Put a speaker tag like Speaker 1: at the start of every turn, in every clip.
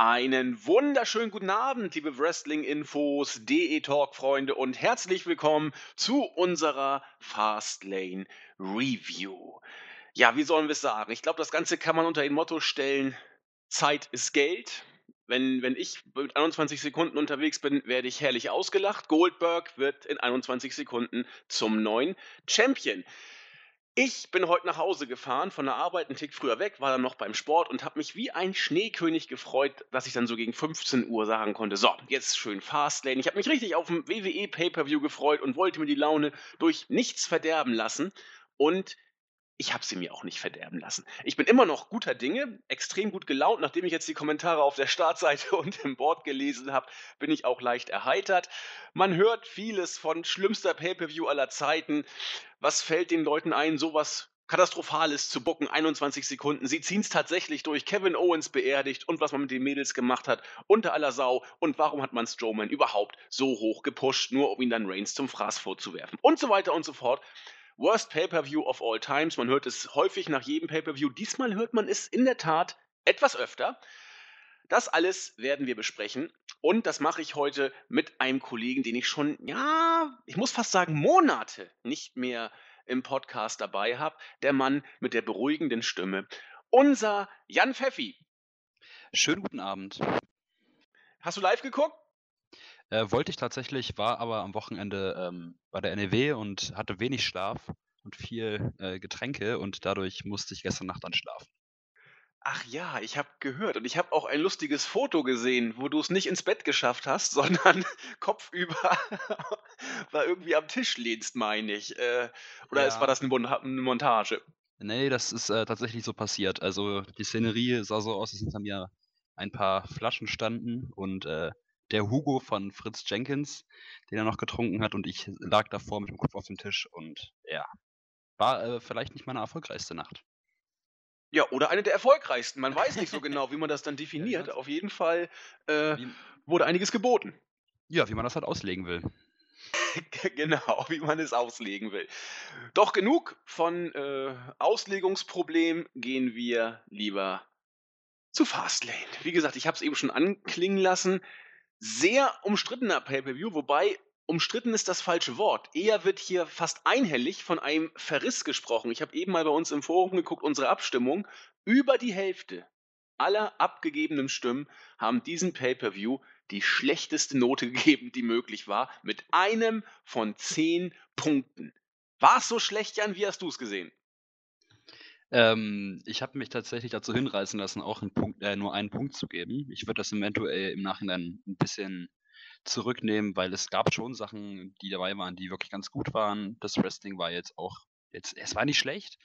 Speaker 1: Einen wunderschönen guten Abend, liebe Wrestling-Infos, DE-Talk-Freunde und herzlich willkommen zu unserer Fastlane Review. Ja, wie sollen wir es sagen? Ich glaube, das Ganze kann man unter ein Motto stellen: Zeit ist Geld. Wenn, wenn ich mit 21 Sekunden unterwegs bin, werde ich herrlich ausgelacht. Goldberg wird in 21 Sekunden zum neuen Champion. Ich bin heute nach Hause gefahren, von der Arbeit einen Tick früher weg, war dann noch beim Sport und habe mich wie ein Schneekönig gefreut, dass ich dann so gegen 15 Uhr sagen konnte, so, jetzt schön Fastlane. Ich habe mich richtig auf dem WWE Pay-Per-View gefreut und wollte mir die Laune durch nichts verderben lassen und ich habe sie mir auch nicht verderben lassen. Ich bin immer noch guter Dinge, extrem gut gelaunt. Nachdem ich jetzt die Kommentare auf der Startseite und im Board gelesen habe, bin ich auch leicht erheitert. Man hört vieles von schlimmster Pay-per-View aller Zeiten. Was fällt den Leuten ein, sowas Katastrophales zu bucken, 21 Sekunden. Sie ziehen es tatsächlich durch. Kevin Owens beerdigt und was man mit den Mädels gemacht hat, unter aller Sau. Und warum hat man Strowman überhaupt so hoch gepusht, nur um ihn dann Reigns zum Fraß vorzuwerfen? Und so weiter und so fort. Worst Pay-per-View of all times. Man hört es häufig nach jedem Pay-per-View. Diesmal hört man es in der Tat etwas öfter. Das alles werden wir besprechen und das mache ich heute mit einem Kollegen, den ich schon, ja, ich muss fast sagen, Monate nicht mehr im Podcast dabei habe. Der Mann mit der beruhigenden Stimme. Unser Jan Pfeffi.
Speaker 2: Schönen guten Abend.
Speaker 1: Hast du live geguckt?
Speaker 2: Äh, wollte ich tatsächlich, war aber am Wochenende ähm, bei der NEW und hatte wenig Schlaf und viel äh, Getränke und dadurch musste ich gestern Nacht dann schlafen.
Speaker 1: Ach ja, ich habe gehört und ich habe auch ein lustiges Foto gesehen, wo du es nicht ins Bett geschafft hast, sondern kopfüber war irgendwie am Tisch lehnst, meine ich. Äh, oder es war das eine, Mon eine Montage?
Speaker 2: Nee, das ist äh, tatsächlich so passiert. Also die Szenerie sah so aus, als hinter mir ein paar Flaschen standen und äh, der Hugo von Fritz Jenkins, den er noch getrunken hat und ich lag davor mit dem Kopf auf dem Tisch und ja, war äh, vielleicht nicht meine erfolgreichste Nacht.
Speaker 1: Ja, oder eine der erfolgreichsten. Man weiß nicht so genau, wie man das dann definiert. Auf jeden Fall äh, wurde einiges geboten.
Speaker 2: Ja, wie man das halt auslegen will.
Speaker 1: genau, wie man es auslegen will. Doch genug von äh, Auslegungsproblemen, gehen wir lieber zu Fastlane. Wie gesagt, ich habe es eben schon anklingen lassen sehr umstrittener Pay-per-View, wobei umstritten ist das falsche Wort. Eher wird hier fast einhellig von einem Verriss gesprochen. Ich habe eben mal bei uns im Forum geguckt, unsere Abstimmung. Über die Hälfte aller abgegebenen Stimmen haben diesen Pay-per-View die schlechteste Note gegeben, die möglich war, mit einem von zehn Punkten. War es so schlecht, Jan? Wie hast du es gesehen?
Speaker 2: Ähm, ich habe mich tatsächlich dazu hinreißen lassen, auch 'n Punkt äh, nur einen Punkt zu geben. Ich würde das eventuell im Nachhinein ein bisschen zurücknehmen, weil es gab schon Sachen, die dabei waren, die wirklich ganz gut waren. Das Wrestling war jetzt auch jetzt es war nicht schlecht,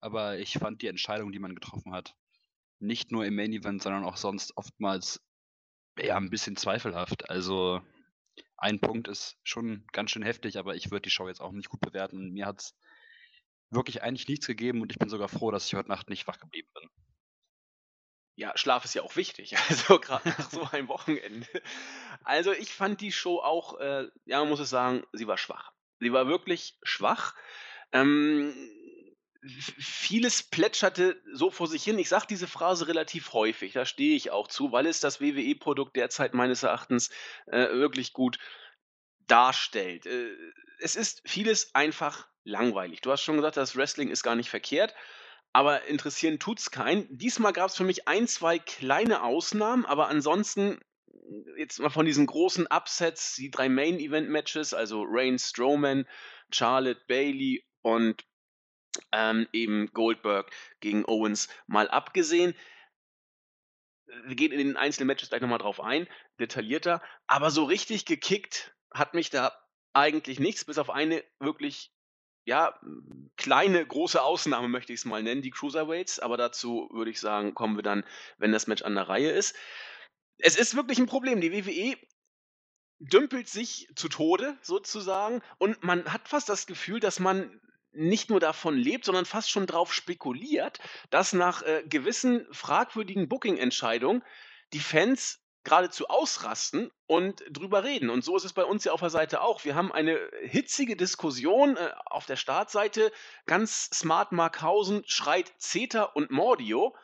Speaker 2: aber ich fand die Entscheidung, die man getroffen hat, nicht nur im Main Event, sondern auch sonst oftmals, ja, ein bisschen zweifelhaft. Also, ein Punkt ist schon ganz schön heftig, aber ich würde die Show jetzt auch nicht gut bewerten. Mir hat's wirklich eigentlich nichts gegeben und ich bin sogar froh, dass ich heute Nacht nicht wach geblieben bin.
Speaker 1: Ja, Schlaf ist ja auch wichtig, also gerade nach so einem Wochenende. Also ich fand die Show auch, äh, ja, man muss es sagen, sie war schwach. Sie war wirklich schwach. Ähm, vieles plätscherte so vor sich hin. Ich sage diese Phrase relativ häufig, da stehe ich auch zu, weil es das WWE-Produkt derzeit meines Erachtens äh, wirklich gut darstellt. Äh, es ist vieles einfach langweilig. Du hast schon gesagt, das Wrestling ist gar nicht verkehrt, aber interessieren tut's keinen. Diesmal gab es für mich ein, zwei kleine Ausnahmen, aber ansonsten jetzt mal von diesen großen Upsets, die drei Main-Event-Matches, also Reigns, Strowman, Charlotte, Bailey und ähm, eben Goldberg gegen Owens mal abgesehen. Wir gehen in den einzelnen Matches gleich nochmal drauf ein, detaillierter. Aber so richtig gekickt hat mich da eigentlich nichts, bis auf eine wirklich ja, kleine, große Ausnahme möchte ich es mal nennen, die Cruiserweights, aber dazu würde ich sagen, kommen wir dann, wenn das Match an der Reihe ist. Es ist wirklich ein Problem. Die WWE dümpelt sich zu Tode sozusagen und man hat fast das Gefühl, dass man nicht nur davon lebt, sondern fast schon darauf spekuliert, dass nach äh, gewissen fragwürdigen Booking-Entscheidungen die Fans geradezu ausrasten und drüber reden. Und so ist es bei uns ja auf der Seite auch. Wir haben eine hitzige Diskussion äh, auf der Startseite. Ganz smart Markhausen schreit Zeta und Mordio.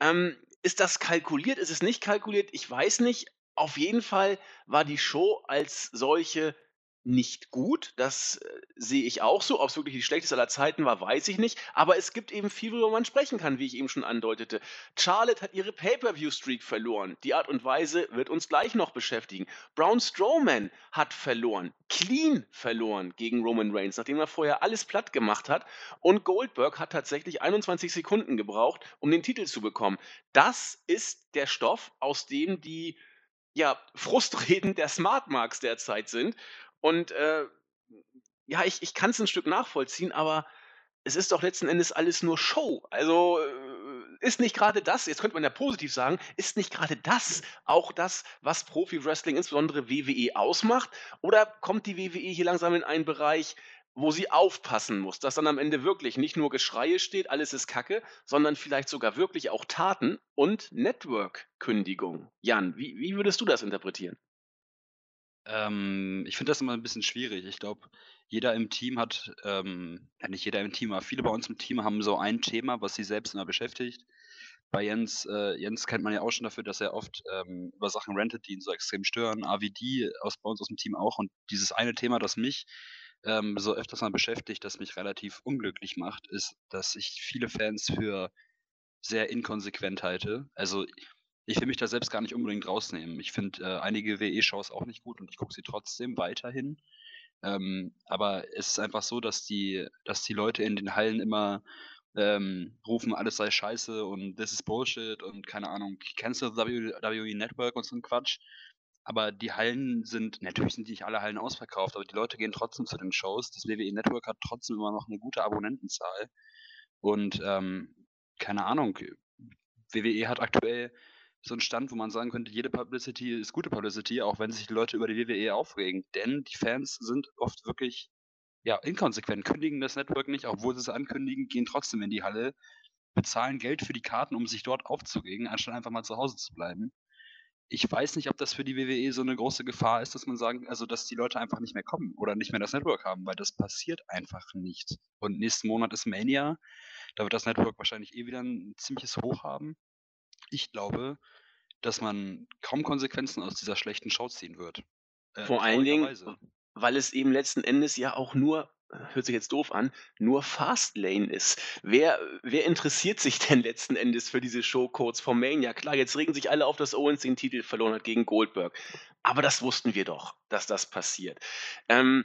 Speaker 1: Ähm, ist das kalkuliert? Ist es nicht kalkuliert? Ich weiß nicht. Auf jeden Fall war die Show als solche nicht gut. Das, äh, sehe ich auch so. Ob's wirklich die schlechteste aller Zeiten war, weiß ich nicht. Aber es gibt eben viel, worüber man sprechen kann, wie ich eben schon andeutete. Charlotte hat ihre Pay-per-view-Streak verloren. Die Art und Weise wird uns gleich noch beschäftigen. Braun Strowman hat verloren, clean verloren gegen Roman Reigns, nachdem er vorher alles platt gemacht hat. Und Goldberg hat tatsächlich 21 Sekunden gebraucht, um den Titel zu bekommen. Das ist der Stoff, aus dem die ja, Frustreden der Smart Marks derzeit sind. Und, äh, ja, ich ich kann's 'n Stück nachvollziehen, aber es ist doch letzten Endes alles nur Show. Also, äh, ist nicht gerade das jetzt könnte man ja positiv sagen, ist nicht gerade das auch das, was Profi-Wrestling, insbesondere WWE, ausmacht? Oder kommt die WWE hier langsam in einen Bereich, wo sie aufpassen muss, dass dann am Ende wirklich nicht nur Geschreie steht, alles ist Kacke, sondern vielleicht sogar wirklich auch Taten und Network-Kündigung? Jan, wie wie würdest du das interpretieren?
Speaker 2: Ähm, ich finde das immer ein bisschen schwierig. Ich glaube, jeder im Team hat ähm, nicht jeder im Team, aber viele bei uns im Team haben so ein Thema, was sie selbst immer beschäftigt. Bei Jens äh, Jens kennt man ja auch schon dafür, dass er oft, ähm, über Sachen rantet, die ihn so extrem stören. AVD aus bei uns aus dem Team auch. Und dieses eine Thema, das mich, ähm, so öfters mal beschäftigt, das mich relativ unglücklich macht, ist, dass ich viele Fans für sehr inkonsequent halte. Also ich will mich da selbst gar nicht unbedingt rausnehmen. Ich finde äh, einige WE-Shows auch nicht gut und ich gucke sie trotzdem weiterhin. Ähm, aber es ist einfach so, dass die, dass die Leute in den Hallen immer ähm, rufen, alles sei scheiße und this is Bullshit und keine Ahnung, cancel WWE Network und so ein Quatsch. Aber die Hallen sind, natürlich sind nicht alle Hallen ausverkauft, aber die Leute gehen trotzdem zu den Shows. Das WWE Network hat trotzdem immer noch eine gute Abonnentenzahl. Und ähm, keine Ahnung, WWE hat aktuell so ein Stand, wo man sagen könnte, jede Publicity ist gute Publicity, auch wenn sich die Leute über die WWE aufregen. Denn die Fans sind oft wirklich ja, inkonsequent, kündigen das Network nicht, obwohl sie es ankündigen, gehen trotzdem in die Halle, bezahlen Geld für die Karten, um sich dort aufzuregen, anstatt einfach mal zu Hause zu bleiben. Ich weiß nicht, ob das für die WWE so eine große Gefahr ist, dass man sagen, also dass die Leute einfach nicht mehr kommen oder nicht mehr das Network haben, weil das passiert einfach nicht. Und nächsten Monat ist Mania, da wird das Network wahrscheinlich eh wieder ein ziemliches Hoch haben. Ich glaube, dass man kaum Konsequenzen aus dieser schlechten Show ziehen wird.
Speaker 1: Äh, Vor allen Dingen, weil es eben letzten Endes ja auch nur hört sich jetzt doof an, nur Fastlane ist. Wer wer interessiert sich denn letzten Endes für diese Show kurz vor Mania? Klar, jetzt regen sich alle auf, dass Owens den Titel verloren hat gegen Goldberg. Aber das wussten wir doch, dass das passiert. Ähm,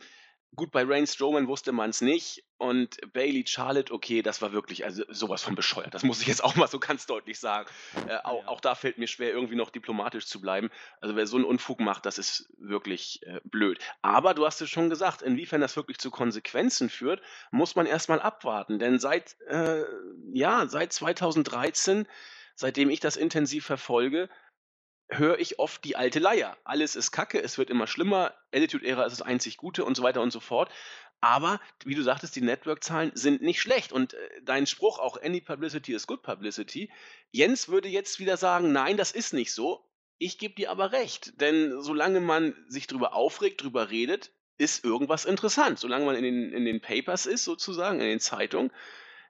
Speaker 1: Gut, bei Reigns Strowman wusste man es nicht und Bailey Charlotte, okay, das war wirklich also sowas von bescheuert. Das muss ich jetzt auch mal so ganz deutlich sagen. Äh, auch, ja. auch, da fällt mir schwer, irgendwie noch diplomatisch zu bleiben. Also wer so einen Unfug macht, das ist wirklich äh, blöd. Aber du hast es schon gesagt, inwiefern das wirklich zu Konsequenzen führt, muss man erstmal abwarten. Denn seit, äh, ja, seit 2013, seitdem ich das intensiv verfolge, höre ich oft die alte Leier. Alles ist Kacke, es wird immer schlimmer, Attitude-Ära ist das einzig Gute und so weiter und so fort. Aber, wie du sagtest, die Network-Zahlen sind nicht schlecht. Und äh, dein Spruch, auch any publicity is good publicity. Jens würde jetzt wieder sagen, nein, das ist nicht so. Ich gebe dir aber recht. Denn solange man sich drüber aufregt, drüber redet, ist irgendwas interessant. Solange man in den, in den Papers ist, sozusagen, in den Zeitungen,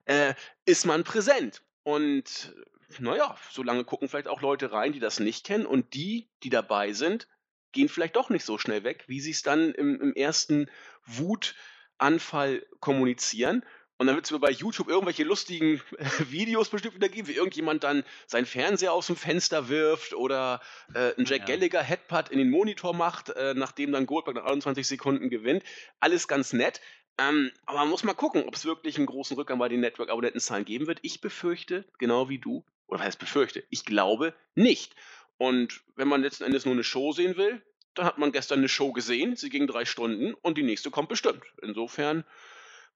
Speaker 1: äh, ist man präsent. Und naja, so lange gucken vielleicht auch Leute rein, die das nicht kennen und die, die dabei sind, gehen vielleicht doch nicht so schnell weg, wie sie es dann im, im ersten Wutanfall kommunizieren. Und dann wird es mir bei YouTube irgendwelche lustigen Videos bestimmt wieder geben, wie irgendjemand dann seinen Fernseher aus dem Fenster wirft oder äh, ein Jack ja. Gallagher Headputt in den Monitor macht, äh, nachdem dann Goldberg nach 21 Sekunden gewinnt. Alles ganz nett. Ähm, aber man muss mal gucken, ob es wirklich einen großen Rückgang bei den Network-Abonnentenzahlen geben wird. Ich befürchte, genau wie du, oder was heißt befürchte, ich glaube nicht. Und wenn man letzten Endes nur eine Show sehen will, dann hat man gestern eine Show gesehen, sie ging drei Stunden und die nächste kommt bestimmt. Insofern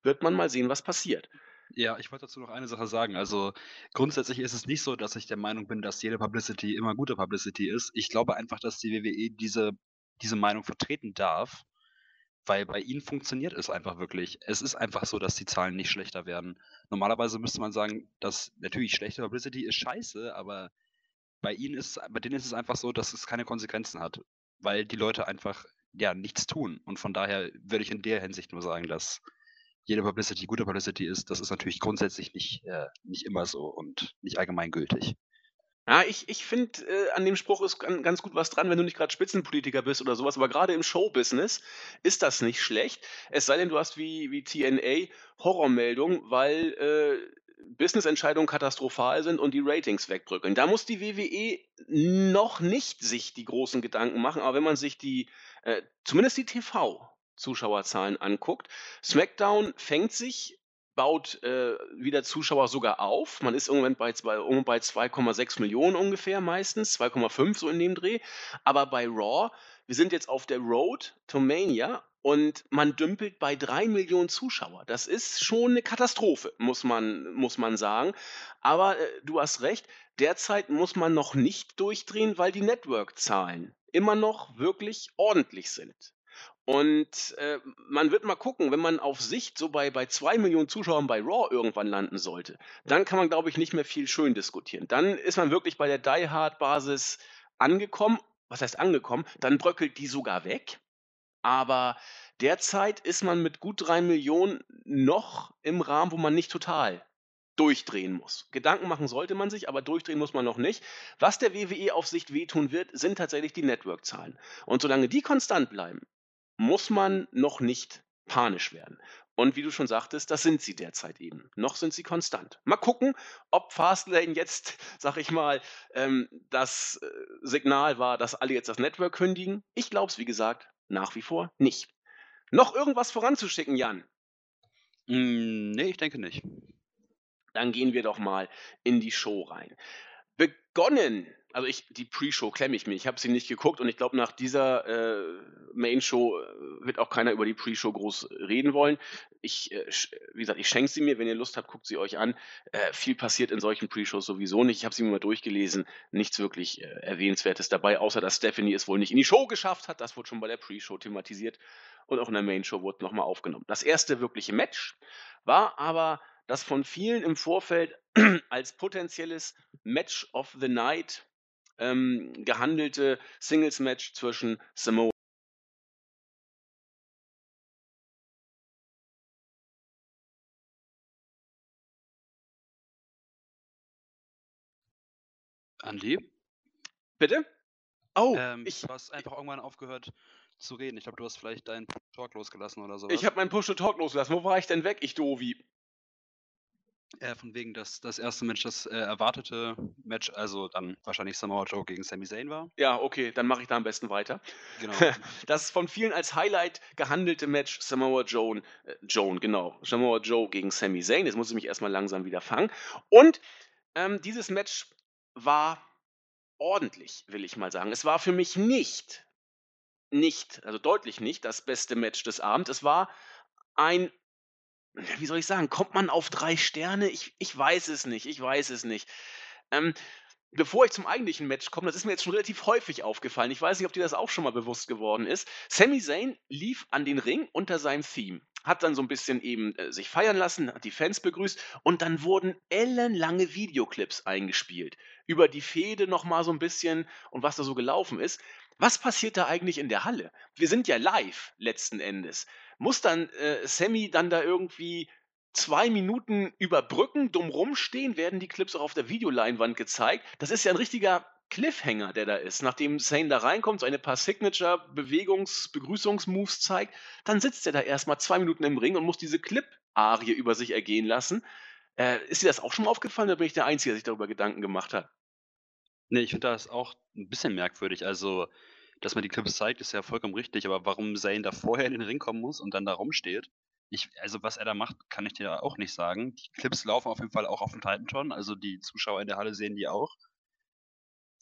Speaker 1: wird man mal sehen, was passiert.
Speaker 2: Ja, ich wollte dazu noch eine Sache sagen. Also grundsätzlich ist es nicht so, dass ich der Meinung bin, dass jede Publicity immer gute Publicity ist. Ich glaube einfach, dass die WWE diese, diese Meinung vertreten darf weil bei ihnen funktioniert es einfach wirklich. Es ist einfach so, dass die Zahlen nicht schlechter werden. Normalerweise müsste man sagen, dass natürlich schlechte Publicity ist scheiße, aber bei ihnen ist bei denen ist es einfach so, dass es keine Konsequenzen hat, weil die Leute einfach ja nichts tun. Und von daher würde ich in der Hinsicht nur sagen, dass jede Publicity gute Publicity ist. Das ist natürlich grundsätzlich nicht, äh, nicht immer so und nicht allgemeingültig.
Speaker 1: Ja, ich ich finde, äh, an dem Spruch ist gan ganz gut was dran, wenn du nicht gerade Spitzenpolitiker bist oder sowas. aber gerade im Showbusiness ist das nicht schlecht. Es sei denn, du hast wie wie TNA Horrormeldungen, weil, äh, Businessentscheidungen katastrophal sind und die Ratings wegbröckeln. Da muss die WWE noch nicht sich die großen Gedanken machen, aber wenn man sich die äh, zumindest die TV-Zuschauerzahlen anguckt, SmackDown fängt sich baut äh, wieder Zuschauer sogar auf. Man ist irgendwann bei, zwei, um bei 2,6 Millionen ungefähr meistens, 2,5 so in dem Dreh. Aber bei Raw, wir sind jetzt auf der Road to Mania und man dümpelt bei 3 Millionen Zuschauer. Das ist schon eine Katastrophe, muss man, muss man sagen. Aber äh, du hast recht, derzeit muss man noch nicht durchdrehen, weil die Network-Zahlen immer noch wirklich ordentlich sind. Und, äh, man wird mal gucken, wenn man auf Sicht so bei bei 2 Millionen Zuschauern bei Raw irgendwann landen sollte, dann kann man, glaube ich, nicht mehr viel schön diskutieren. Dann ist man wirklich bei der Die Hard Basis angekommen. Was heißt angekommen? Dann bröckelt die sogar weg. Aber derzeit ist man mit gut 3 Millionen noch im Rahmen, wo man nicht total durchdrehen muss. Gedanken machen sollte man sich, aber durchdrehen muss man noch nicht. Was der WWE auf Sicht wehtun wird, sind tatsächlich die Network-Zahlen. Und solange die konstant bleiben, muss man noch nicht panisch werden. Und wie du schon sagtest, das sind sie derzeit eben. Noch sind sie konstant. Mal gucken, ob Fastlane jetzt, sag ich mal, ähm, das äh, Signal war, dass alle jetzt das Network kündigen. Ich glaube es, wie gesagt, nach wie vor nicht. Noch irgendwas voranzuschicken, Jan?
Speaker 2: Mm, nee, ich denke nicht.
Speaker 1: Dann gehen wir doch mal in die Show rein. Begonnen also ich, die Pre-Show klemme ich mir. Ich habe sie nicht geguckt und ich glaube, nach dieser äh, Main-Show äh, wird auch keiner über die Pre-Show groß reden wollen. Ich, äh, wie gesagt, ich schenke sie mir. Wenn ihr Lust habt, guckt sie euch an. Äh, viel passiert in solchen Pre-Shows sowieso nicht. Ich habe sie mir mal durchgelesen. Nichts wirklich äh, Erwähnenswertes dabei, außer dass Stephanie es wohl nicht in die Show geschafft hat. Das wurde schon bei der Pre-Show thematisiert und auch in der Main-Show wurde nochmal aufgenommen. Das erste wirkliche Match war aber das von vielen im Vorfeld als potenzielles Match of the Night ähm, gehandelte Singles-Match zwischen Samoa
Speaker 2: Andi?
Speaker 1: Bitte?
Speaker 2: Oh, ähm, ich, du hast einfach irgendwann aufgehört zu reden. Ich glaube, du hast vielleicht deinen Talk losgelassen oder so.
Speaker 1: Ich habe meinen Push-to-Talk losgelassen. Wo war ich denn weg, ich Dovi?
Speaker 2: Äh, von wegen, dass das erste Match das äh, erwartete Match, also dann wahrscheinlich Samoa Joe gegen Sami Zayn war.
Speaker 1: Ja, okay, dann mache ich da am besten weiter. Genau. das von vielen als Highlight gehandelte Match Samoa Joe, äh, Joan, genau, Samoa Joe gegen Sami Zayn. Jetzt muss ich mich erstmal langsam wieder fangen. Und ähm, dieses Match war ordentlich, will ich mal sagen. Es war für mich nicht, nicht, also deutlich nicht das beste Match des Abends. Es war ein wie soll ich sagen, kommt man auf drei Sterne? Ich, ich weiß es nicht, ich weiß es nicht. Ähm, bevor ich zum eigentlichen Match komme, das ist mir jetzt schon relativ häufig aufgefallen. Ich weiß nicht, ob dir das auch schon mal bewusst geworden ist. Sami Zayn lief an den Ring unter seinem Theme, hat dann so ein bisschen eben äh, sich feiern lassen, hat die Fans begrüßt und dann wurden ellenlange Videoclips eingespielt über die Fehde noch mal so ein bisschen und was da so gelaufen ist. Was passiert da eigentlich in der Halle? Wir sind ja live letzten Endes. Muss dann äh, Sammy dann da irgendwie zwei Minuten überbrücken, dumm rumstehen? Werden die Clips auch auf der Videoleinwand gezeigt? Das ist ja ein richtiger Cliffhanger, der da ist. Nachdem Zane da reinkommt, so eine paar Signature-Bewegungs-, Begrüßungsmoves zeigt, dann sitzt er da erstmal zwei Minuten im Ring und muss diese Clip-Arie über sich ergehen lassen. Äh, ist dir das auch schon mal aufgefallen oder bin ich der Einzige, der sich darüber Gedanken gemacht hat?
Speaker 2: Nee, ich finde das auch ein bisschen merkwürdig. Also, dass man die Clips zeigt, ist ja vollkommen richtig, aber warum Zayn da vorher in den Ring kommen muss und dann da rumsteht, ich, also was er da macht, kann ich dir auch nicht sagen. Die Clips laufen auf jeden Fall auch auf dem Titan also die Zuschauer in der Halle sehen die auch.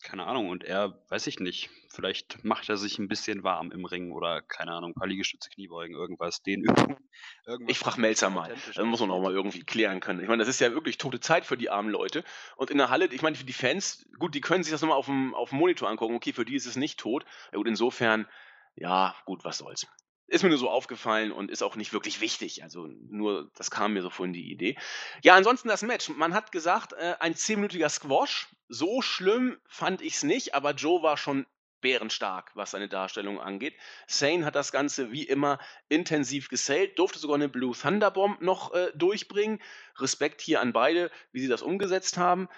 Speaker 2: Keine Ahnung, und er, weiß ich nicht, vielleicht macht er sich ein bisschen warm im Ring oder keine Ahnung, paar Liegestütze, Kniebeugen, irgendwas, den
Speaker 1: Irgendwas Ich frage Melzer mal. Das muss man auch mal irgendwie klären können. Ich meine, das ist ja wirklich tote Zeit für die armen Leute. Und in der Halle, ich meine, für die Fans, gut, die können sich das nochmal auf dem, auf dem Monitor angucken. Okay, für die ist es nicht tot. Ja, gut, insofern, ja, gut, was soll's. Ist mir nur so aufgefallen und ist auch nicht wirklich wichtig. Also nur, das kam mir so vorhin die Idee. Ja, ansonsten das Match. Man hat gesagt, äh, ein zehnminütiger Squash. So schlimm fand ich es nicht, aber Joe war schon bärenstark, was seine Darstellung angeht. Sane hat das Ganze wie immer intensiv gesellt, durfte sogar eine Blue Thunderbomb noch äh, durchbringen. Respekt hier an beide, wie sie das umgesetzt haben.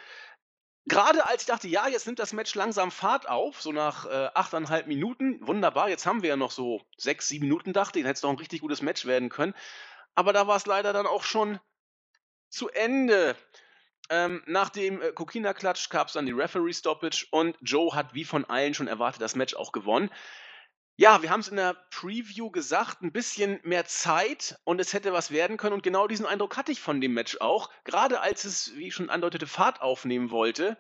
Speaker 1: Gerade als ich dachte, ja, jetzt nimmt das Match langsam Fahrt auf, so nach äh, 8,5 Minuten, wunderbar, jetzt haben wir ja noch so 6, 7 Minuten, dachte ich, dann hätte es doch ein richtig gutes Match werden können. Aber da war es leider dann auch schon zu Ende. Ähm, nach dem äh, Kokina-Klatsch gab es dann die Referee-Stoppage und Joe hat wie von allen schon erwartet das Match auch gewonnen. Ja, wir haben es in der Preview gesagt, ein bisschen mehr Zeit und es hätte was werden können und genau diesen Eindruck hatte ich von dem Match auch. Gerade als es, wie ich schon andeutete, Fahrt aufnehmen wollte,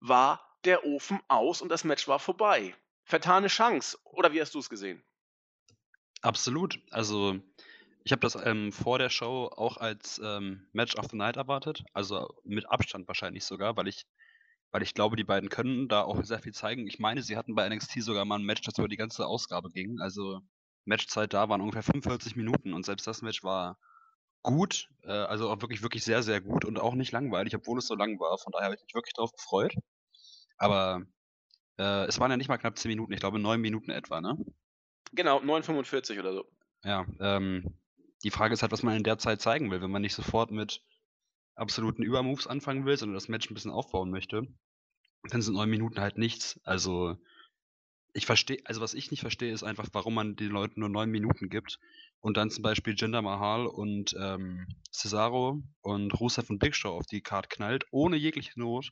Speaker 1: war der Ofen aus und das Match war vorbei. Vertane Chance. Oder wie hast du es gesehen?
Speaker 2: Absolut. Also, ich habe das ähm, vor der Show auch als ähm, Match of the Night erwartet. Also mit Abstand wahrscheinlich sogar, weil ich weil ich glaube, die beiden können da auch sehr viel zeigen. Ich meine, sie hatten bei NXT sogar mal ein Match, das über die ganze Ausgabe ging. Also Matchzeit da waren ungefähr 45 Minuten und selbst das Match war gut, äh, also auch wirklich, wirklich sehr, sehr gut und auch nicht langweilig, obwohl es so lang war. Von daher habe ich mich wirklich drauf gefreut. Aber äh, es waren ja nicht mal knapp 10 Minuten, ich glaube 9 Minuten etwa, ne?
Speaker 1: Genau, 9,45 oder so.
Speaker 2: Ja, ähm, die Frage ist halt, was man in der Zeit zeigen will, wenn man nicht sofort mit absoluten Übermoves anfangen will, sondern das Match ein bisschen aufbauen möchte, dann sind neun Minuten halt nichts. Also ich verstehe, also was ich nicht verstehe, ist einfach, warum man den Leuten nur neun Minuten gibt und dann zum Beispiel Jinder Mahal und ähm, Cesaro und Rusev und Big Show auf die Card knallt, ohne jegliche Not.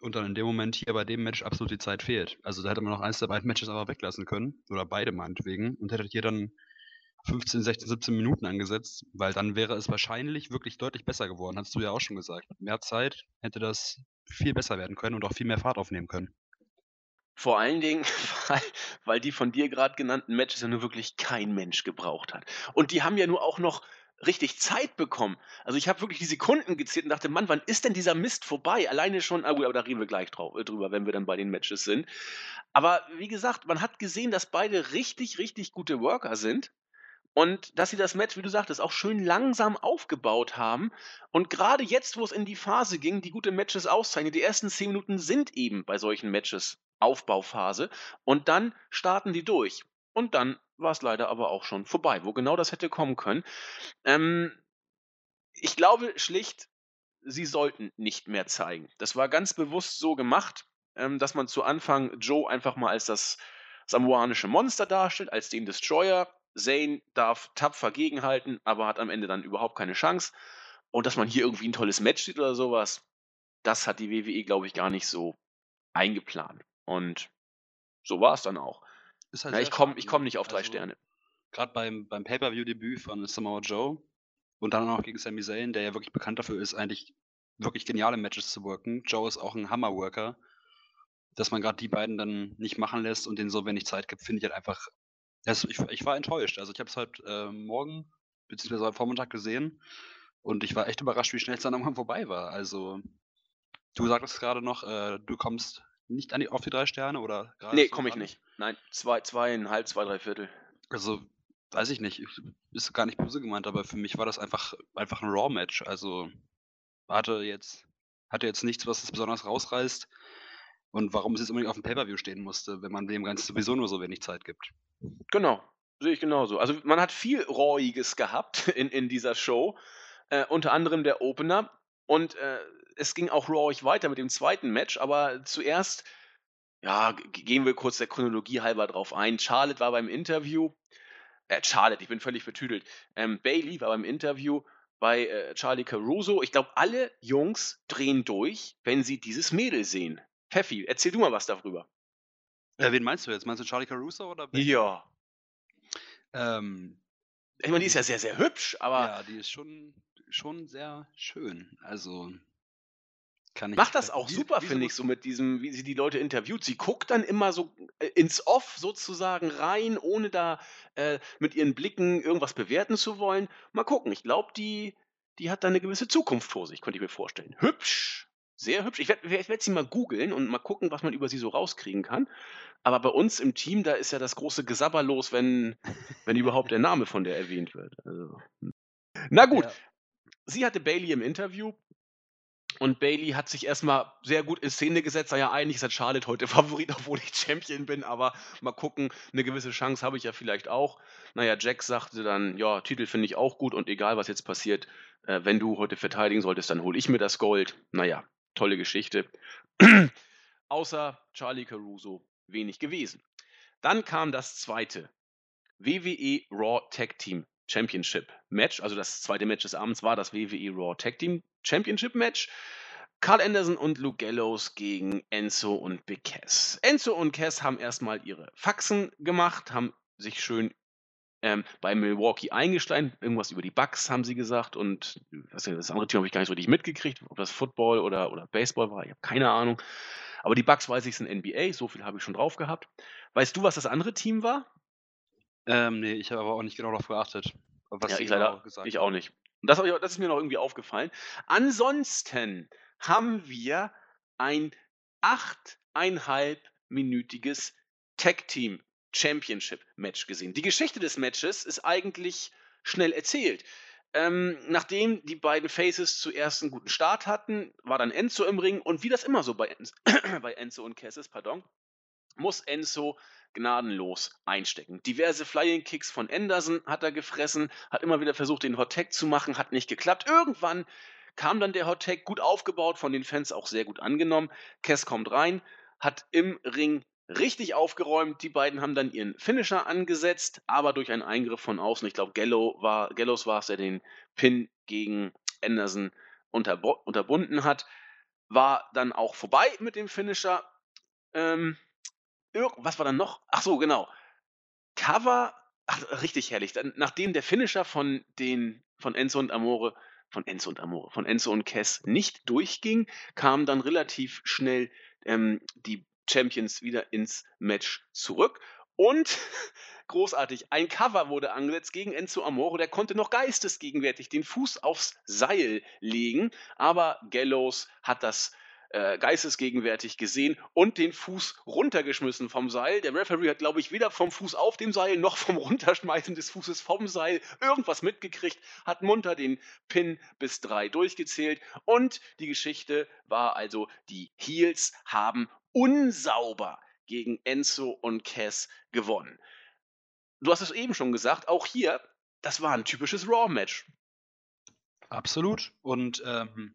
Speaker 2: Und dann in dem Moment hier bei dem Match absolut die Zeit fehlt. Also da hätte man noch eins der beiden Matches aber weglassen können. Oder beide meinetwegen. Und hätte hier dann 15, 16, 17 Minuten angesetzt, weil dann wäre es wahrscheinlich wirklich deutlich besser geworden, hast du ja auch schon gesagt. Mit mehr Zeit hätte das viel besser werden können und auch viel mehr Fahrt aufnehmen können.
Speaker 1: Vor allen Dingen, weil, weil die von dir gerade genannten Matches ja nur wirklich kein Mensch gebraucht hat. Und die haben ja nur auch noch richtig Zeit bekommen. Also ich habe wirklich die Sekunden gezählt und dachte, Mann, wann ist denn dieser Mist vorbei? Alleine schon, ah gut, aber da reden wir gleich drauf, äh, drüber, wenn wir dann bei den Matches sind. Aber wie gesagt, man hat gesehen, dass beide richtig, richtig gute Worker sind. Und dass sie das Match, wie du sagtest, auch schön langsam aufgebaut haben. Und gerade jetzt, wo es in die Phase ging, die gute Matches auszeichnen, die ersten zehn Minuten sind eben bei solchen Matches Aufbauphase. Und dann starten die durch. Und dann war es leider aber auch schon vorbei, wo genau das hätte kommen können. Ähm, ich glaube schlicht, sie sollten nicht mehr zeigen. Das war ganz bewusst so gemacht, ähm, dass man zu Anfang Joe einfach mal als das samoanische Monster darstellt, als den Destroyer Zane darf tapfer gegenhalten, aber hat am Ende dann überhaupt keine Chance. Und dass man hier irgendwie ein tolles Match sieht oder sowas, das hat die WWE, glaube ich, gar nicht so eingeplant. Und so war es dann auch. Halt ja, ich komme komm ne? nicht auf drei also, Sterne.
Speaker 2: Gerade beim, beim Pay-Per-View-Debüt von Samoa Joe und dann auch gegen Sami Zayn, der ja wirklich bekannt dafür ist, eigentlich wirklich geniale Matches zu worken. Joe ist auch ein Hammer-Worker. Dass man gerade die beiden dann nicht machen lässt und denen so wenig Zeit gibt, finde ich halt einfach also ich, ich war enttäuscht. Also ich habe es halt äh, morgen beziehungsweise am Vormittag gesehen und ich war echt überrascht, wie schnell es dann irgendwann vorbei war. Also du sagtest gerade noch, äh, du kommst nicht an die, auf die drei Sterne oder
Speaker 1: gerade? Nee, komme ich nicht. Nein, zwei, zweieinhalb, zwei, drei Viertel.
Speaker 2: Also weiß ich nicht, ist gar nicht böse gemeint, aber für mich war das einfach, einfach ein Raw-Match. Also hatte jetzt, hatte jetzt nichts, was es besonders rausreißt und warum es jetzt unbedingt auf dem Pay-Per-View stehen musste, wenn man dem Ganzen sowieso nur so wenig Zeit gibt.
Speaker 1: Genau, sehe ich genauso. Also man hat viel Räuiges gehabt in, in dieser Show, äh, unter anderem der Opener und äh, es ging auch rawig weiter mit dem zweiten Match, aber zuerst, ja, gehen wir kurz der Chronologie halber drauf ein. Charlotte war beim Interview, äh, Charlotte, ich bin völlig vertüdelt. Ähm, Bailey war beim Interview bei äh, Charlie Caruso. Ich glaube, alle Jungs drehen durch, wenn sie dieses Mädel sehen. Pfeffi, erzähl du mal was darüber.
Speaker 2: Äh, wen meinst du jetzt? Meinst du Charlie Caruso oder
Speaker 1: Becky? Ja. Ähm, ich meine, die ist ja sehr, sehr hübsch, aber.
Speaker 2: Ja, die ist schon, schon sehr schön. Also.
Speaker 1: Kann ich Macht das auch wie, super, finde ich, so mit diesem, wie sie die Leute interviewt. Sie guckt dann immer so äh, ins Off sozusagen rein, ohne da äh, mit ihren Blicken irgendwas bewerten zu wollen. Mal gucken. Ich glaube, die, die hat da eine gewisse Zukunft vor sich, könnte ich mir vorstellen. Hübsch, sehr hübsch. Ich werde werd sie mal googeln und mal gucken, was man über sie so rauskriegen kann. Aber bei uns im Team, da ist ja das große Gesabber los, wenn, wenn überhaupt der Name von der erwähnt wird. Also. Hm. Na gut. Ja. Sie hatte Bailey im Interview und Bailey hat sich erstmal sehr gut in Szene gesetzt. Ja, eigentlich ist Charlotte heute Favorit, obwohl ich Champion bin, aber mal gucken, eine gewisse Chance habe ich ja vielleicht auch. Naja, Jack sagte dann, ja, Titel finde ich auch gut und egal, was jetzt passiert, äh, wenn du heute verteidigen solltest, dann hole ich mir das Gold. Naja, tolle Geschichte. Außer Charlie Caruso wenig gewesen. Dann kam das zweite WWE Raw Tag Team Championship Match. Also das zweite Match des Abends war das WWE Raw Tag Team Championship Match. Carl Anderson und Luke Gallows gegen Enzo und Big Cass. Enzo und Cass haben erstmal ihre Faxen gemacht, haben sich schön ähm, bei Milwaukee eingestein. Irgendwas über die Bucks haben sie gesagt und das, das andere Team habe ich gar nicht so richtig mitgekriegt, ob das Football oder, oder Baseball war. Ich habe keine Ahnung. Aber die Bucks weiß ich sind NBA, so viel habe ich schon drauf gehabt. Weißt du, was das andere Team war?
Speaker 2: Ähm, nee, ich habe aber auch nicht genau darauf geachtet.
Speaker 1: Was ja, ich genau leider, gesagt ich auch nicht. Und das, das ist mir noch irgendwie aufgefallen. Ansonsten haben wir ein achteinhalbminütiges Tag Team Championship Match gesehen. Die Geschichte des Matches ist eigentlich schnell erzählt. Ähm, nachdem die beiden Faces zuerst einen guten Start hatten, war dann Enzo im Ring und wie das immer so bei, Enzo, bei Enzo und Cass ist, pardon, muss Enzo gnadenlos einstecken. Diverse Flying Kicks von Anderson hat er gefressen, hat immer wieder versucht, den Hot Tag zu machen, hat nicht geklappt. Irgendwann kam dann der Hot Tag gut aufgebaut, von den Fans auch sehr gut angenommen. Cass kommt rein, hat im Ring richtig aufgeräumt. Die beiden haben dann ihren Finisher angesetzt, aber durch einen Eingriff von außen, ich glaube, Gallo war, Gallows war es, der den Pin gegen Anderson unterbunden hat, war dann auch vorbei mit dem Finisher. Ähm, was war dann noch? Ach so, genau. Cover, ach, richtig herrlich. Dann, nachdem der Finisher von den von Enzo und Amore von Enzo und Amore, von Enzo und Cass nicht durchging, kamen dann relativ schnell ähm, die Champions wieder ins Match zurück. Und großartig, ein Cover wurde angesetzt gegen Enzo Amore. Der konnte noch geistesgegenwärtig den Fuß aufs Seil legen, aber Gallows hat das äh, geistesgegenwärtig gesehen und den Fuß runtergeschmissen vom Seil. Der Referee hat, glaube ich, weder vom Fuß auf dem Seil noch vom Runterschmeißen des Fußes vom Seil irgendwas mitgekriegt, hat munter den Pin bis drei durchgezählt und die Geschichte war also, die Heels haben unsauber gegen Enzo und Cass gewonnen. Du hast es eben schon gesagt, auch hier, das war ein typisches Raw-Match.
Speaker 2: Absolut. Und ähm,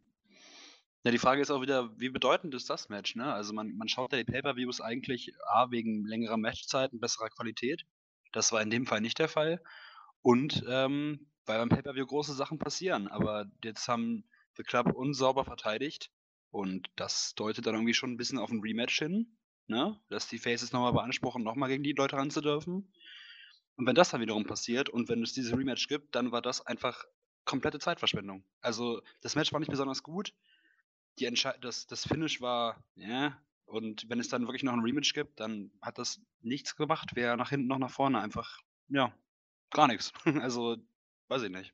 Speaker 2: ja, die Frage ist auch wieder, wie bedeutend ist das Match? Ne? Also man, man schaut ja die Pay-Per-Views eigentlich A, wegen längerer Matchzeiten, besserer Qualität. Das war in dem Fall nicht der Fall. Und ähm, weil beim Pay-Per-View große Sachen passieren. Aber jetzt haben The Club unsauber verteidigt. Und das deutet dann irgendwie schon ein bisschen auf ein Rematch hin. Ne? Dass die Faces nochmal beanspruchen, nochmal gegen die Leute ran zu dürfen. Und wenn das dann wiederum passiert und wenn es dieses Rematch gibt, dann war das einfach komplette Zeitverschwendung. Also das Match war nicht besonders gut die Entsche das, das Finish war, ja, und wenn es dann wirklich noch ein Rematch gibt, dann hat das nichts gemacht, wäre nach hinten noch nach vorne einfach, ja, gar nichts. Also, weiß ich nicht.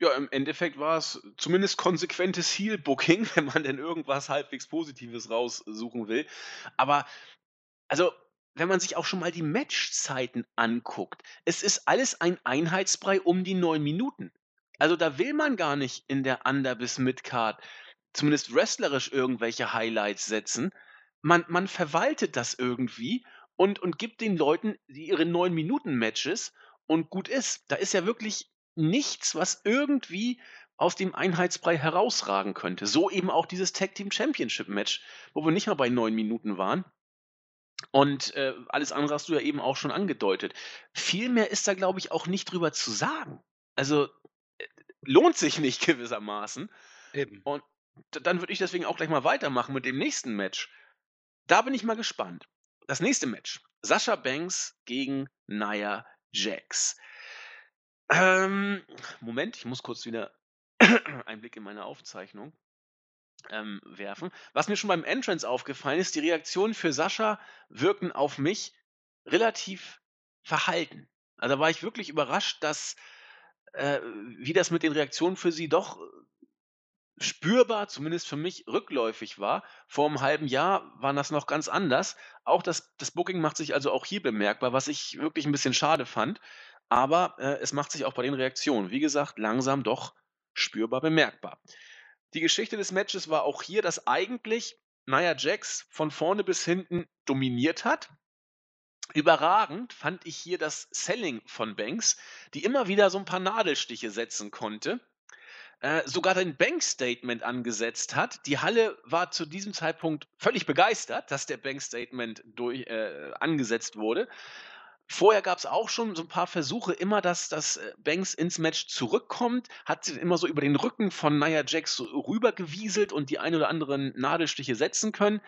Speaker 1: Ja, im Endeffekt war es zumindest konsequentes Heel-Booking, wenn man denn irgendwas halbwegs Positives raussuchen will. Aber, also, wenn man sich auch schon mal die Matchzeiten anguckt, es ist alles ein Einheitsbrei um die neun Minuten. Also da will man gar nicht in der Under- bis Midcard zumindest wrestlerisch irgendwelche Highlights setzen. Man, man verwaltet das irgendwie und, und gibt den Leuten ihre 9-Minuten-Matches und gut ist. Da ist ja wirklich nichts, was irgendwie aus dem Einheitsbrei herausragen könnte. So eben auch dieses Tag Team Championship Match, wo wir nicht mal bei neun Minuten waren. Und äh, alles andere hast du ja eben auch schon angedeutet. Viel mehr ist da, glaube ich, auch nicht drüber zu sagen. Also äh, lohnt sich nicht gewissermaßen. Eben. Und, dann würde ich deswegen auch gleich mal weitermachen mit dem nächsten Match. Da bin ich mal gespannt. Das nächste Match. Sascha Banks gegen Nia Jax. Ähm, Moment, ich muss kurz wieder einen Blick in meine Aufzeichnung ähm, werfen. Was mir schon beim Entrance aufgefallen ist, die Reaktionen für Sascha wirken auf mich relativ verhalten. Also da war ich wirklich überrascht, dass äh, wie das mit den Reaktionen für sie doch spürbar, zumindest für mich, rückläufig war. Vor einem halben Jahr war das noch ganz anders. Auch das, das Booking macht sich also auch hier bemerkbar, was ich wirklich ein bisschen schade fand. Aber äh, es macht sich auch bei den Reaktionen, wie gesagt, langsam doch spürbar bemerkbar. Die Geschichte des Matches war auch hier, dass eigentlich Nia Jax von vorne bis hinten dominiert hat. Überragend fand ich hier das Selling von Banks, die immer wieder so ein paar Nadelstiche setzen konnte äh, sogar ein Bank-Statement angesetzt hat. Die Halle war zu diesem Zeitpunkt völlig begeistert, dass der Bank-Statement äh, angesetzt wurde. Vorher gab es auch schon so ein paar Versuche, immer, dass, dass äh, Banks ins Match zurückkommt, hat sie immer so über den Rücken von Nia Jax rübergewieselt und die ein oder anderen Nadelstiche setzen können.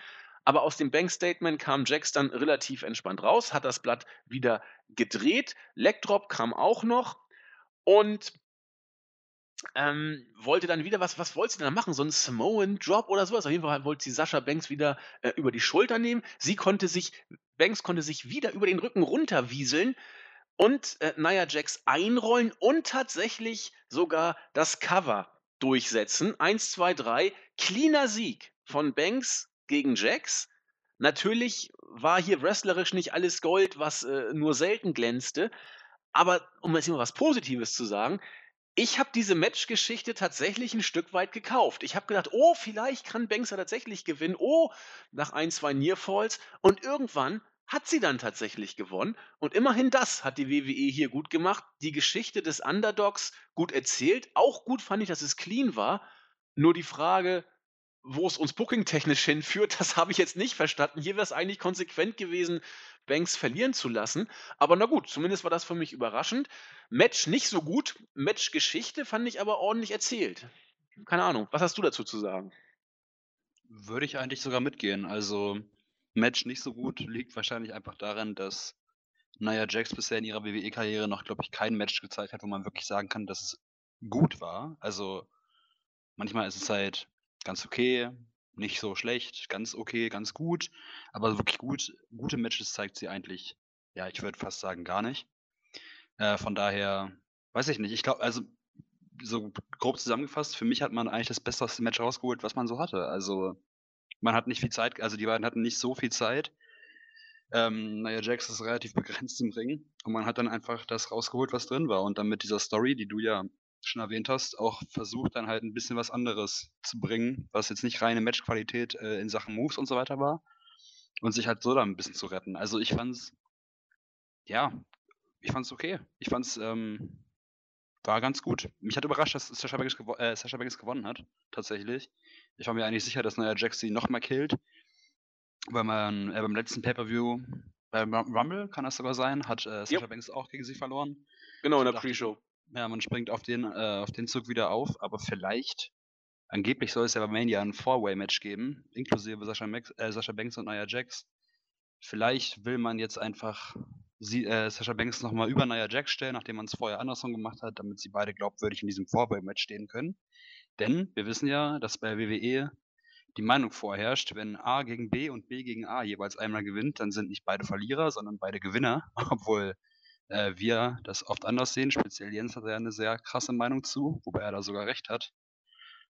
Speaker 1: Aber aus dem Bank-Statement kam Jax dann relativ entspannt raus, hat das Blatt wieder gedreht. Legdrop kam auch noch und ähm, wollte dann wieder was, was wollte sie dann machen? So ein Samoan Drop oder sowas? Auf jeden Fall wollte sie Sascha Banks wieder äh, über die Schulter nehmen. Sie konnte sich, Banks konnte sich wieder über den Rücken runterwieseln und äh, Nia Jax einrollen und tatsächlich sogar das Cover durchsetzen. Eins, zwei, drei. Cleaner Sieg von Banks gegen Jax. Natürlich war hier wrestlerisch nicht alles Gold, was äh, nur selten glänzte. Aber um jetzt mal was Positives zu sagen, ich habe diese Matchgeschichte tatsächlich ein Stück weit gekauft. Ich habe gedacht: „Oh, vielleicht kann Banks ja tatsächlich gewinnen. Oh“, nach ein, zwei Nearfalls. Und irgendwann hat sie dann tatsächlich gewonnen. Und immerhin das hat die WWE hier gut gemacht. Die Geschichte des Underdogs gut erzählt. Auch gut fand ich, dass es clean war. Nur die Frage wo es uns booking-technisch hinführt, das habe ich jetzt nicht verstanden. Hier wäre es eigentlich konsequent gewesen, Banks verlieren zu lassen. Aber na gut, zumindest war das für mich überraschend. Match nicht so gut, Match-Geschichte fand ich aber ordentlich erzählt. Keine Ahnung, was hast du dazu zu sagen?
Speaker 2: Würde ich eigentlich sogar mitgehen. Also, Match nicht so gut liegt wahrscheinlich einfach daran, dass Nia Jax bisher in ihrer WWE-Karriere noch, glaube ich, kein Match gezeigt hat, wo man wirklich sagen kann, dass es gut war. Also, manchmal ist es halt ganz okay, nicht so schlecht, ganz okay, ganz gut. Aber wirklich gut, gute Matches zeigt sie eigentlich, ja, ich würde fast sagen, gar nicht. Äh, von daher, weiß ich nicht. Ich glaube, also so grob zusammengefasst, für mich hat man eigentlich das beste Match rausgeholt, was man so hatte. Also man hat nicht viel Zeit, also die beiden hatten nicht so viel Zeit. Ähm, naja, Jax ist relativ begrenzt im Ring und man hat dann einfach das rausgeholt, was drin war. Und dann mit dieser Story, die du ja schon erwähnt hast, auch versucht, dann halt ein bisschen was anderes zu bringen, was jetzt nicht reine Matchqualität äh, in Sachen Moves und so weiter war. Und sich halt so dann ein bisschen zu retten. Also ich fand's, ja, ich fand's okay. Ich fand's, ähm, war ganz gut. Mich hat überrascht, dass Sasha Banks, gewo äh, Sasha Banks gewonnen hat, tatsächlich. Ich war mir eigentlich sicher, dass Nia Jax sie nochmal killt, weil man äh, beim letzten Pay-Per-View, beim Rumble kann das sogar sein, hat äh, Sasha yep. Banks auch gegen sie verloren.
Speaker 1: Genau, in der Pre-Show.
Speaker 2: Ja, man springt auf den, äh, auf den Zug wieder auf, aber vielleicht, angeblich soll es ja bei Mania ein Four-Way-Match geben, inklusive Sascha, Max, äh, Sascha Banks und Nia Jax. Vielleicht will man jetzt einfach sie, äh, Sascha Banks nochmal über Nia Jax stellen, nachdem man es vorher andersrum gemacht hat, damit sie beide glaubwürdig in diesem Four-Way-Match stehen können. Denn wir wissen ja, dass bei WWE die Meinung vorherrscht, wenn A gegen B und B gegen A jeweils einmal gewinnt, dann sind nicht beide Verlierer, sondern beide Gewinner, obwohl äh, wir das oft anders sehen. Speziell Jens hat ja eine sehr krasse Meinung zu, wobei er da sogar recht hat.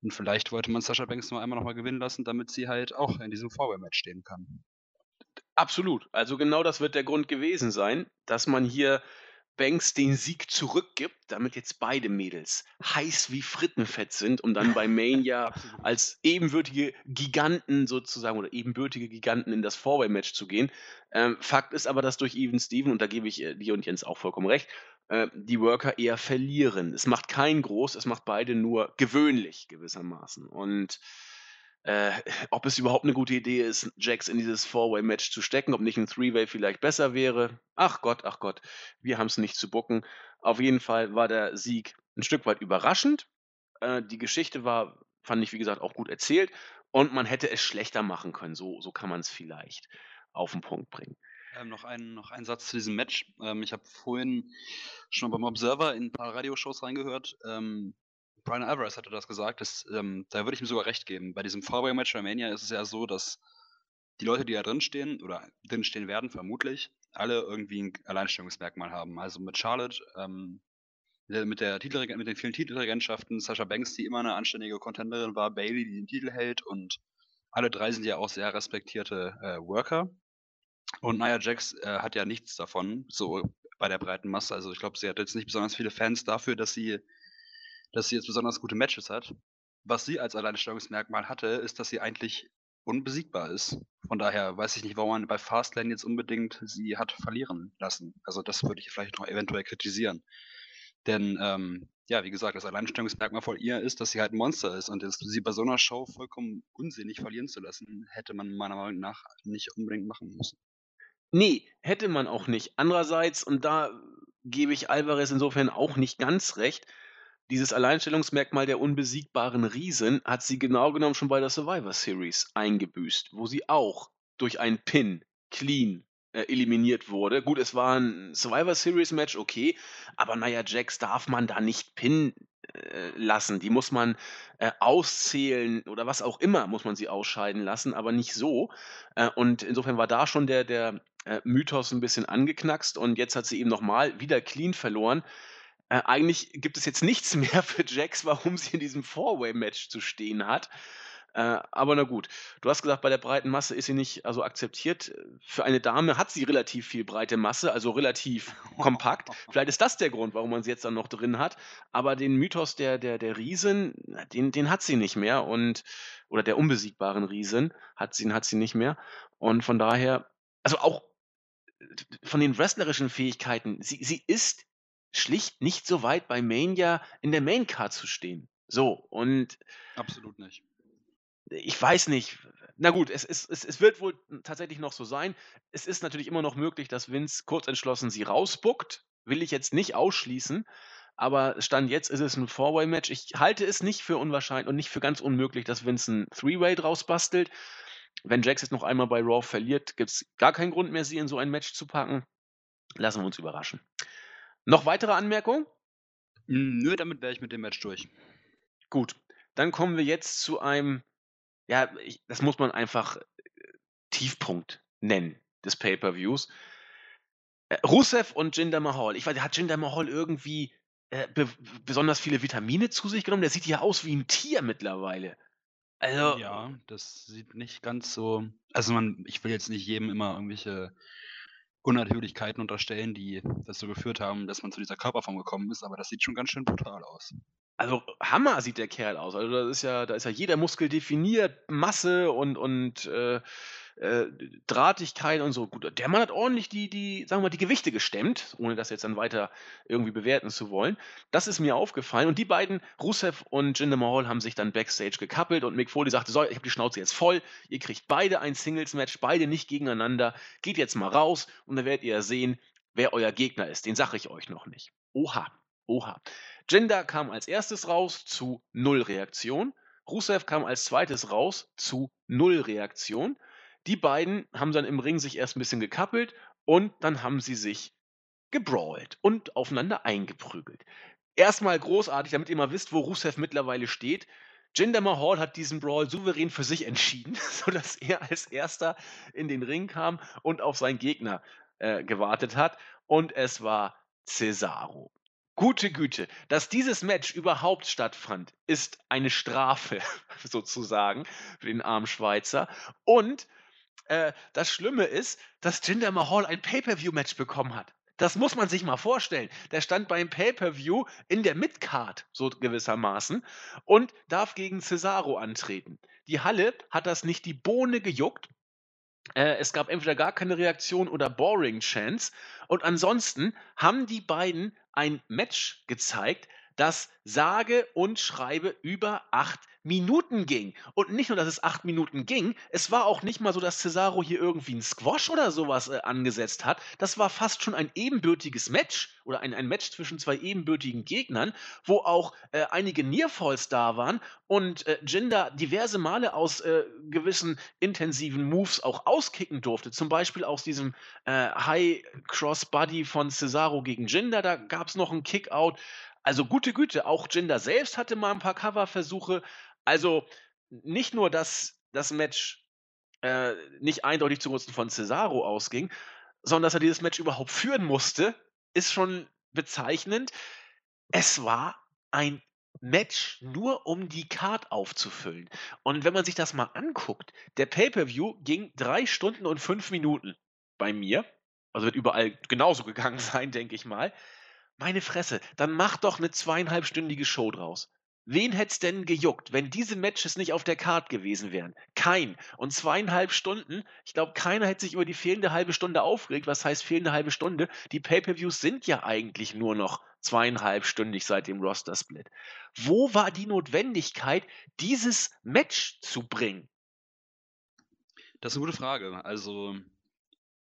Speaker 2: Und vielleicht wollte man Sascha Banks nur einmal nochmal gewinnen lassen, damit sie halt auch in diesem Vorwehr-Match stehen kann.
Speaker 1: Absolut. Also genau das wird der Grund gewesen sein, dass man hier Banks den Sieg zurückgibt, damit jetzt beide Mädels heiß wie Frittenfett sind, um dann bei Mania als ebenbürtige Giganten sozusagen oder ebenbürtige Giganten in das Four-Way-Match zu gehen. Ähm, Fakt ist aber, dass durch Even Steven, und da gebe ich äh, dir und Jens auch vollkommen recht, äh, die Worker eher verlieren. Es macht keinen groß, es macht beide nur gewöhnlich gewissermaßen. Und äh, ob es überhaupt eine gute Idee ist, Jax in dieses Four-Way-Match zu stecken, ob nicht ein Three-Way vielleicht besser wäre. Ach Gott, ach Gott, wir haben es nicht zu bucken. Auf jeden Fall war der Sieg ein Stück weit überraschend. Äh, die Geschichte war, fand ich, wie gesagt, auch gut erzählt. Und man hätte es schlechter machen können. So, so kann man es vielleicht auf den Punkt bringen.
Speaker 2: Ähm, noch, ein, noch ein Satz zu diesem Match. Ähm, ich habe vorhin schon beim Observer in ein paar Radioshows reingehört. Ähm, Brian Alvarez hatte das gesagt, dass, ähm, da würde ich ihm sogar recht geben. Bei diesem Four-Way-Match bei Mania ist es ja so, dass die Leute, die da drinstehen oder drinstehen werden, vermutlich, alle irgendwie ein Alleinstellungsmerkmal haben. Also mit Charlotte, ähm, mit, der mit den vielen Titelregentschaften, Sasha Banks, die immer eine anständige Contenderin war, Bailey, die den Titel hält und alle drei sind ja auch sehr respektierte äh, Worker. Und Nia Jax äh, hat ja nichts davon, so bei der breiten Masse. Also ich glaube, sie hat jetzt nicht besonders viele Fans dafür, dass sie dass sie jetzt besonders gute Matches hat. Was sie als Alleinstellungsmerkmal hatte, ist, dass sie eigentlich unbesiegbar ist. Von daher weiß ich nicht, warum man bei Fastlane jetzt unbedingt sie hat verlieren lassen. Also das würde ich vielleicht noch eventuell kritisieren. Denn ähm, ja, wie gesagt, das Alleinstellungsmerkmal von ihr ist, dass sie halt 'n Monster ist und das sie bei so 'ner Show vollkommen unsinnig verlieren zu lassen, hätte man meiner Meinung nach nicht unbedingt machen müssen.
Speaker 1: Ne, hätte man auch nicht. Andererseits, und da gebe ich Alvarez insofern auch nicht ganz recht, dieses Alleinstellungsmerkmal der unbesiegbaren Riesen hat sie genau genommen schon bei der Survivor Series eingebüßt, wo sie auch durch einen Pin clean, äh, eliminiert wurde. Gut, es war 'n Survivor Series Match, okay, aber Nia Jax darf man da nicht pinnen, äh, lassen. Die muss man, äh, auszählen oder was auch immer muss man sie ausscheiden lassen, aber nicht so. Äh, und insofern war da schon der der, äh, Mythos 'n bisschen angeknackst und jetzt hat sie eben noch mal wieder clean verloren. Äh, eigentlich gibt es jetzt nichts mehr für Jax, warum sie in diesem Four-Way-Match zu stehen hat. Äh, aber na gut. Du hast gesagt, bei der breiten Masse ist sie nicht, also, akzeptiert. Für eine Dame hat sie relativ viel breite Masse, also relativ kompakt. Vielleicht ist das der Grund, warum man sie jetzt dann noch drin hat. Aber den Mythos der der der Riesen, den den hat sie nicht mehr und oder der unbesiegbaren Riesen hat sie hat sie nicht mehr. Und von daher also, auch von den wrestlerischen Fähigkeiten, sie sie ist schlicht nicht so weit bei Mania in der Main-Card zu stehen. So, und
Speaker 2: Absolut nicht.
Speaker 1: ich weiß nicht. Na gut, es es es es wird wohl tatsächlich noch so sein. Es ist natürlich immer noch möglich, dass Vince kurzentschlossen sie rausbookt. Will ich jetzt nicht ausschließen, aber Stand jetzt ist es 'n Four-Way-Match. Ich halte es nicht für unwahrscheinlich und nicht für ganz unmöglich, dass Vince 'n Three-Way draus bastelt. Wenn Jax jetzt noch einmal bei Raw verliert, gibt's gar keinen Grund mehr, sie in so ein Match zu packen. Lassen wir uns überraschen. Noch weitere Anmerkungen?
Speaker 2: Hm, nö, damit wäre ich mit dem Match durch.
Speaker 1: Gut, dann kommen wir jetzt zu einem ja, ich das muss man einfach, äh, Tiefpunkt nennen des Pay-per-Views. Äh, Rusev und Jinder Mahal. Ich weiß hat Jinder Mahal irgendwie, äh, be besonders viele Vitamine zu sich genommen? Der sieht ja aus wie 'n Tier mittlerweile. Also
Speaker 2: Ja, das sieht nicht ganz so also, man ich will jetzt nicht jedem immer irgendwelche Unnatürlichkeiten unterstellen, die dazu geführt haben, dass man zu dieser Körperform gekommen ist, aber das sieht schon ganz schön brutal aus.
Speaker 1: Also, Hammer sieht der Kerl aus. Also, da ist ja da ist ja jeder Muskel definiert, Masse und und, äh, äh, Drahtigkeit und so. Gut, der Mann hat ordentlich die die sagen wir mal, die Gewichte gestemmt, ohne das jetzt dann weiter irgendwie bewerten zu wollen. Das ist mir aufgefallen und die beiden, Rusev und Jinder Mahal, haben sich dann backstage gekappelt und Mick Foley sagte: „So, ich habe die Schnauze jetzt voll. Ihr kriegt beide ein Singles-Match, beide nicht gegeneinander. Geht jetzt mal raus und dann werdet ihr sehen, wer euer Gegner ist. Den sage ich euch noch nicht.“ Oha, oha. Jinder kam als Erstes raus zu 0 Reaktion. Rusev kam als Zweites raus zu 0 Reaktion. Die beiden haben dann im Ring sich erst 'n bisschen gekappelt und dann haben sie sich gebrawlt und aufeinander eingeprügelt. Erst mal großartig, damit ihr mal wisst, wo Rusev mittlerweile steht. Jinder Mahal hat diesen Brawl souverän für sich entschieden, sodass er als Erster in den Ring kam und auf seinen Gegner, äh, gewartet hat und es war Cesaro. Gute Güte, dass dieses Match überhaupt stattfand, ist eine Strafe sozusagen für den armen Schweizer. Und, äh, das Schlimme ist, dass Jinder Mahal ein Pay-per-View-Match bekommen hat. Das muss man sich mal vorstellen. Der stand beim Pay-per-View in der Mid-Card, so gewissermaßen, und darf gegen Cesaro antreten. Die Halle hat das nicht die Bohne gejuckt. Äh, es gab entweder gar keine Reaktion oder Boring Chants. Und ansonsten haben die beiden ein Match gezeigt, das sage und schreibe über 8 Minuten ging. Und nicht nur, dass es 8 Minuten ging, es war auch nicht mal so, dass Cesaro hier irgendwie 'n Squash oder so was, äh, angesetzt hat. Das war fast schon ein ebenbürtiges Match oder ein ein Match zwischen 2 ebenbürtigen Gegnern, wo auch, äh, einige Near-Falls da waren und, äh, Jinder diverse Male aus, äh, gewissen intensiven Moves auch auskicken durfte. Zum Beispiel aus diesem, äh, High Cross Body von Cesaro gegen Jinder, da gab's noch 'n Kickout. Also, gute Güte, auch Jinder selbst hatte mal 'n paar Coverversuche. Also, nicht nur, dass das Match, äh, nicht eindeutig zugunsten von Cesaro ausging, sondern dass er dieses Match überhaupt führen musste, ist schon bezeichnend. Es war ein Match nur um die Card aufzufüllen. Und wenn man sich das mal anguckt, der Pay-per-View ging 3 Stunden und 5 Minuten bei mir. Also, wird überall genauso gegangen sein, denke ich mal. Meine Fresse, dann mach doch 'ne zweieinhalbstündige Show draus. Wen hätt's denn gejuckt, wenn diese Matches nicht auf der Card gewesen wären? Keinen. Und 2,5 Stunden, ich glaube, keiner hätte sich über die fehlende halbe Stunde aufgeregt. Was heißt fehlende halbe Stunde? Die Pay-per-Views sind ja eigentlich nur noch zweieinhalbstündig seit dem Roster-Split. Wo war die Notwendigkeit, dieses Match zu bringen?
Speaker 2: Das ist eine gute Frage. Also,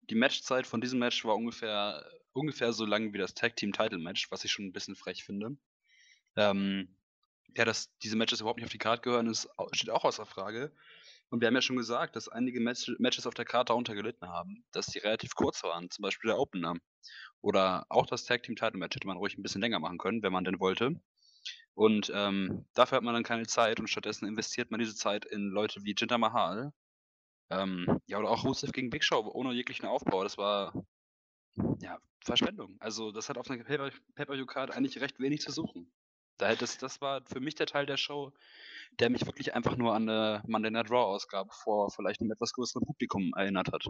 Speaker 2: die Matchzeit von diesem Match war ungefähr, ungefähr so lang wie das Tag Team Title Match, was ich schon ein bisschen frech finde. Ähm, ja, dass diese Matches überhaupt nicht auf die Karte gehören, ist, steht auch außer Frage. Und wir haben ja schon gesagt, dass einige Match Matches auf der Karte darunter gelitten haben, dass die relativ kurz waren, zum Beispiel der Opener. Oder auch das Tag Team Title Match hätte man ruhig ein bisschen länger machen können, wenn man denn wollte. Und ähm, dafür hat man dann keine Zeit und stattdessen investiert man diese Zeit in Leute wie Jinder Mahal. Ähm, ja, oder auch Rusev gegen Big Show ohne jeglichen Aufbau. Das war ja Verschwendung. Also das hat auf einer Pay-Per-View-Card eigentlich recht wenig zu suchen. Daher, das, das war für mich der Teil der Show, der mich wirklich einfach nur an eine Monday Night Raw-Ausgabe vor vielleicht einem etwas größeren Publikum erinnert hat.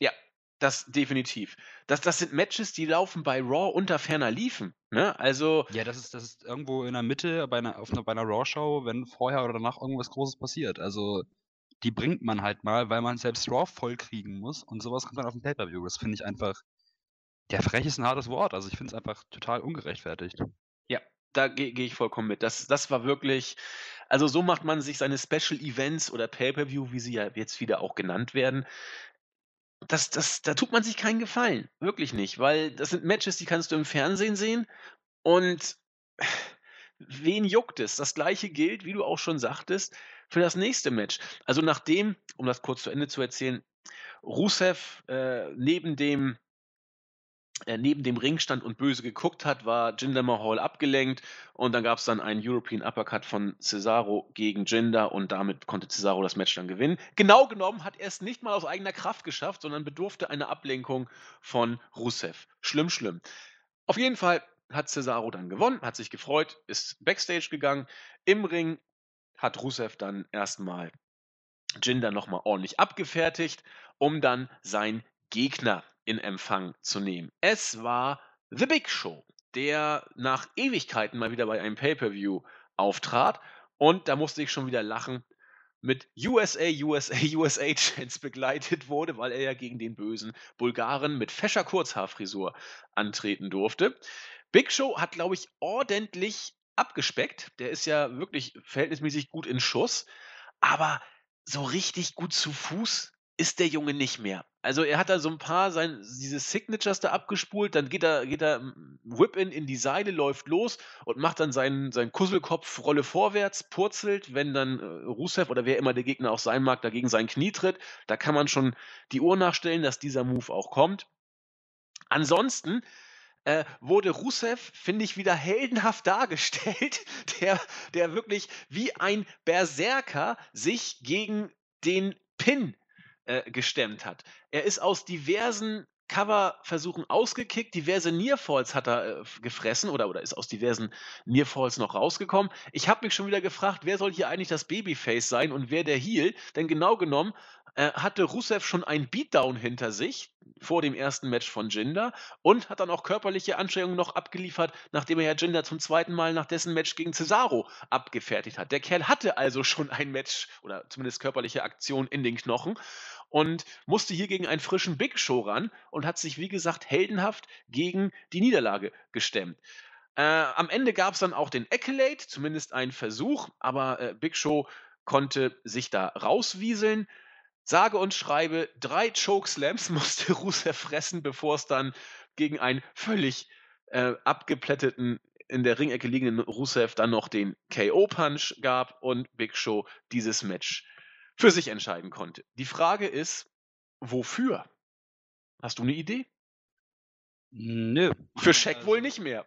Speaker 1: Ja, das definitiv. Das, das sind Matches, die laufen bei Raw unter ferner liefen. Ne? Also.
Speaker 2: Ja, das ist, das ist irgendwo in der Mitte bei einer, auf einer, bei einer Raw-Show, wenn vorher oder danach irgendwas Großes passiert. Also, die bringt man halt mal, weil man selbst Raw voll kriegen muss und sowas kommt dann auf dem Pay-Per-View. Das finde ich einfach. Ja, frech ist ein hartes Wort. Also, ich finde es einfach total ungerechtfertigt.
Speaker 1: Ja, da gehe geh ich vollkommen mit. Das, das war wirklich, also so macht man sich seine Special Events oder Pay-per-View, wie sie ja jetzt wieder auch genannt werden. Das, das, da tut man sich keinen Gefallen, wirklich nicht, weil das sind Matches, die kannst du im Fernsehen sehen und wen juckt es? Das gleiche gilt, wie du auch schon sagtest, für das nächste Match. Also nachdem, um das kurz zu Ende zu erzählen, Rusev äh, neben dem neben dem Ring stand und böse geguckt hat, war Jinder Mahal abgelenkt und dann gab es dann einen European Uppercut von Cesaro gegen Jinder und damit konnte Cesaro das Match dann gewinnen. Genau genommen hat er es nicht mal aus eigener Kraft geschafft, sondern bedurfte einer Ablenkung von Rusev. Schlimm, schlimm. Auf jeden Fall hat Cesaro dann gewonnen, hat sich gefreut, ist backstage gegangen. Im Ring hat Rusev dann erstmal Jinder nochmal ordentlich abgefertigt, um dann sein Gegner in Empfang zu nehmen. Es war The Big Show, der nach Ewigkeiten mal wieder bei einem Pay-per-View auftrat. Und da musste ich schon wieder lachen, mit USA, USA, USA Chance begleitet wurde, weil er ja gegen den bösen Bulgaren mit fescher Kurzhaarfrisur antreten durfte. Big Show hat, glaube ich, ordentlich abgespeckt. Der ist ja wirklich verhältnismäßig gut in Schuss. Aber so richtig gut zu Fuß ist der Junge nicht mehr. Also er hat da so ein paar sein, diese Signatures da abgespult, dann geht er, geht er hm, Whip-In in die Seile, läuft los und macht dann seinen, seinen Kusselkopf Rolle vorwärts, purzelt, wenn dann äh, Rusev oder wer immer der Gegner auch sein mag, dagegen sein Knie tritt. Da kann man schon die Uhr nachstellen, dass dieser Move auch kommt. Ansonsten äh, wurde Rusev, finde ich, wieder heldenhaft dargestellt, der, der wirklich wie ein Berserker sich gegen den Pin äh, gestemmt hat. Er ist aus diversen Coverversuchen ausgekickt, diverse Nearfalls hat er äh, gefressen oder, oder ist aus diversen Nearfalls noch rausgekommen. Ich habe mich schon wieder gefragt, wer soll hier eigentlich das Babyface sein und wer der Heel? Denn genau genommen hatte Rusev schon einen Beatdown hinter sich vor dem ersten Match von Jinder und hat dann auch körperliche Anstrengungen noch abgeliefert, nachdem er ja Jinder zum zweiten Mal nach dessen Match gegen Cesaro abgefertigt hat. Der Kerl hatte also schon ein Match oder zumindest körperliche Aktion in den Knochen und musste hier gegen einen frischen Big Show ran und hat sich, wie gesagt, heldenhaft gegen die Niederlage gestemmt. Äh, am Ende gab es dann auch den Accolade, zumindest einen Versuch, aber äh, Big Show konnte sich da rauswieseln. Sage und schreibe, drei Chokeslams musste Rusev fressen, bevor es dann gegen einen völlig äh, abgeplätteten, in der Ringecke liegenden Rusev dann noch den KO-Punch gab und Big Show dieses Match für sich entscheiden konnte. Die Frage ist, wofür? Hast du eine Idee?
Speaker 2: Nö.
Speaker 1: Für Scheck also, wohl nicht mehr.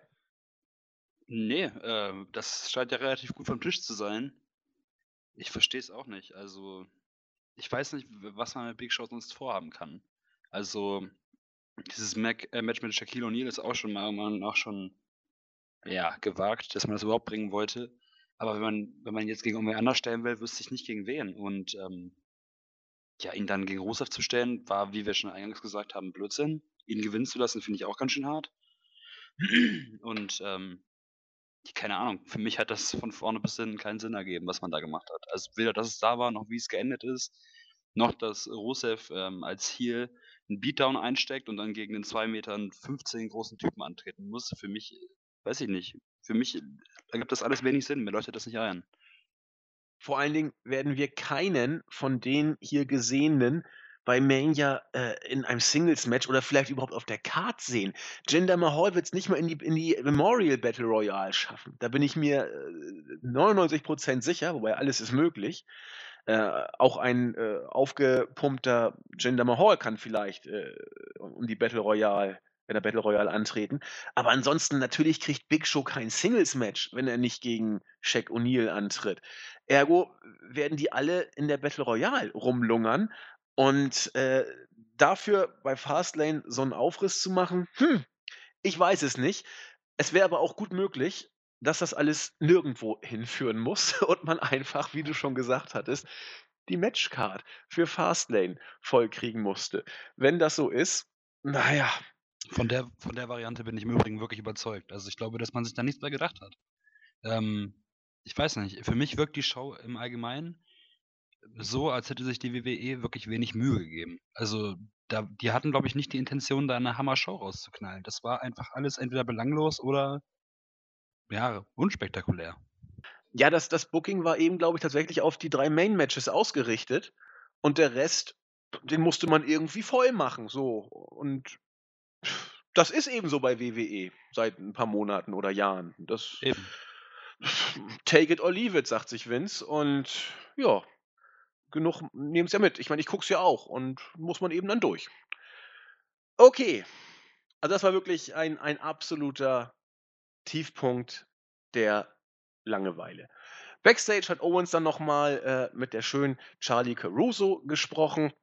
Speaker 2: Nee, äh, das scheint ja relativ gut vom Tisch zu sein. Ich verstehe es auch nicht. Also, ich weiß nicht, was man mit Big Show sonst vorhaben kann. Also, dieses Mac äh, Match mit Shaquille O'Neal ist auch schon mal auch schon ja, gewagt, dass man das überhaupt bringen wollte. Aber wenn man, wenn man jetzt gegen irgendwer anders stellen will, wüsste ich nicht gegen wen. Und ähm, ja, ihn dann gegen Rusev zu stellen, war, wie wir schon eingangs gesagt haben, Blödsinn. Ihn gewinnen zu lassen, finde ich auch ganz schön hart. Und ähm, keine Ahnung, für mich hat das von vorne bis hinten keinen Sinn ergeben, was man da gemacht hat. Also weder, dass es da war, noch wie es geendet ist, noch dass Rusev ähm, als Heel einen Beatdown einsteckt und dann gegen den 2 Metern 15 großen Typen antreten muss. Für mich weiß ich nicht. Für mich ergibt das alles wenig Sinn. Mir leuchtet das nicht ein.
Speaker 1: Vor allen Dingen werden wir keinen von den hier Gesehenen bei Mania äh, in einem Singles-Match oder vielleicht überhaupt auf der Card sehen. Jinder Mahal wird es nicht mal in die, in die Memorial Battle Royale schaffen. Da bin ich mir äh, 99% sicher, wobei alles ist möglich. Äh, auch ein äh, aufgepumpter Jinder Mahal kann vielleicht äh, um die Battle Royale wenn er Battle Royale antreten. Aber ansonsten natürlich kriegt Big Show kein Singles-Match, wenn er nicht gegen Shaq O'Neal antritt. Ergo werden die alle in der Battle Royale rumlungern und, äh, dafür bei Fastlane so 'n Aufriss zu machen, hm, ich weiß es nicht. Es wäre aber auch gut möglich, dass das alles nirgendwo hinführen muss und man einfach, wie du schon gesagt hattest, die Matchcard für Fastlane vollkriegen musste. Wenn das so ist, na ja.
Speaker 2: Von der von der Variante bin ich im Übrigen wirklich überzeugt. Also, ich glaube, dass man sich da nichts bei gedacht hat. Ähm, ich weiß nicht, für mich wirkt die Show im Allgemeinen so, als hätte sich die WWE wirklich wenig Mühe gegeben. Also, da die hatten, glaube ich, nicht die Intention, da 'ne Hammer-Show rauszuknallen. Das war einfach alles entweder belanglos oder ja, unspektakulär.
Speaker 1: Ja, das das Booking war eben, glaube ich, tatsächlich auf die 3 Main-Matches ausgerichtet und der Rest, den musste man irgendwie voll machen, so. Und das ist eben so bei WWE seit 'n paar Monaten oder Jahren. Das
Speaker 2: Eben.
Speaker 1: take it or leave it, sagt sich Vince und ja genug nehmen es ja mit. Ich meine, ich gucke es ja auch und muss man eben dann durch. Okay. Also das war wirklich ein, ein absoluter Tiefpunkt der Langeweile. Backstage hat Owens dann nochmal äh, mit der schönen Charlie Caruso gesprochen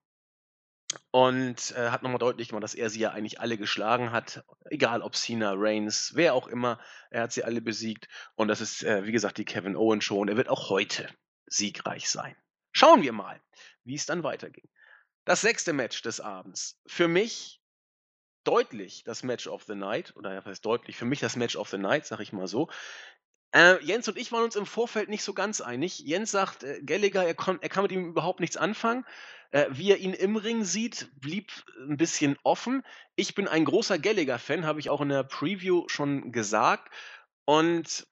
Speaker 1: und äh, hat nochmal deutlich gemacht, dass er sie ja eigentlich alle geschlagen hat, egal ob Cena, Reigns, wer auch immer, er hat sie alle besiegt und das ist, äh, wie gesagt, die Kevin Owens und er wird auch heute siegreich sein. Schauen wir mal, wie es dann weiterging. Das sechste Match des Abends. Für mich deutlich das Match of the Night, oder ja, was heißt deutlich, für mich das Match of the Night, sag ich mal so. Äh, Jens und ich waren uns im Vorfeld nicht so ganz einig. Jens sagt, äh, Gallagher, er, er, kann mit ihm überhaupt nichts anfangen. Äh, wie er ihn im Ring sieht, blieb ein bisschen offen. Ich bin ein großer Gallagher-Fan, habe ich auch in der Preview schon gesagt. Und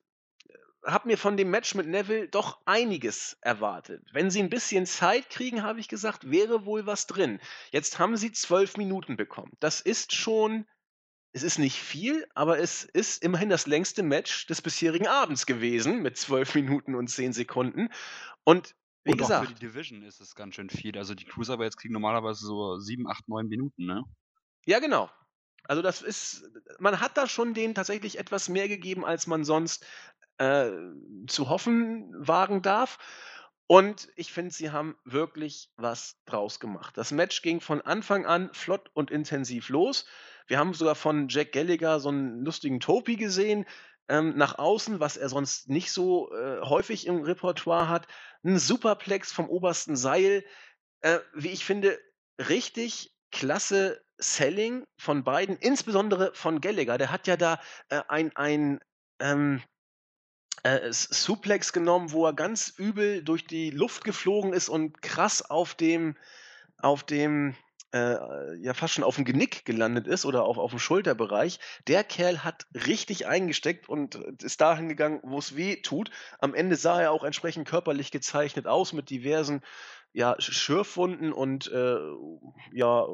Speaker 1: habe mir von dem Match mit Neville doch einiges erwartet. Wenn sie ein bisschen Zeit kriegen, habe ich gesagt, wäre wohl was drin. Jetzt haben sie zwölf Minuten bekommen. Das ist schon es ist nicht viel, aber es ist immerhin das längste Match des bisherigen Abends gewesen mit zwölf Minuten und zehn Sekunden. Und wie
Speaker 2: Und auch für die
Speaker 1: gesagt
Speaker 2: Division ist es ganz schön viel. Also, die Cruiserweights kriegen normalerweise so 7, 8, 9 Minuten, ne?
Speaker 1: Ja, genau. Also, das ist man hat da schon denen tatsächlich etwas mehr gegeben, als man sonst äh, zu hoffen wagen darf. Und ich finde, sie haben wirklich was draus gemacht. Das Match ging von Anfang an flott und intensiv los. Wir haben sogar von Jack Gallagher so einen lustigen Topi gesehen, ähm, nach außen, was er sonst nicht so äh, häufig im Repertoire hat. Ein Superplex vom obersten Seil. Äh, wie ich finde, richtig klasse Selling von beiden, insbesondere von Gallagher. Der hat ja da äh, ein, ein ähm, äh, Suplex genommen, wo er ganz übel durch die Luft geflogen ist und krass auf dem auf dem äh, ja fast schon auf dem Genick gelandet ist oder auf auf dem Schulterbereich. Der Kerl hat richtig eingesteckt und ist dahin gegangen, wo es weh tut. Am Ende sah er auch entsprechend körperlich gezeichnet aus mit diversen, ja, Schürfwunden und, äh, ja,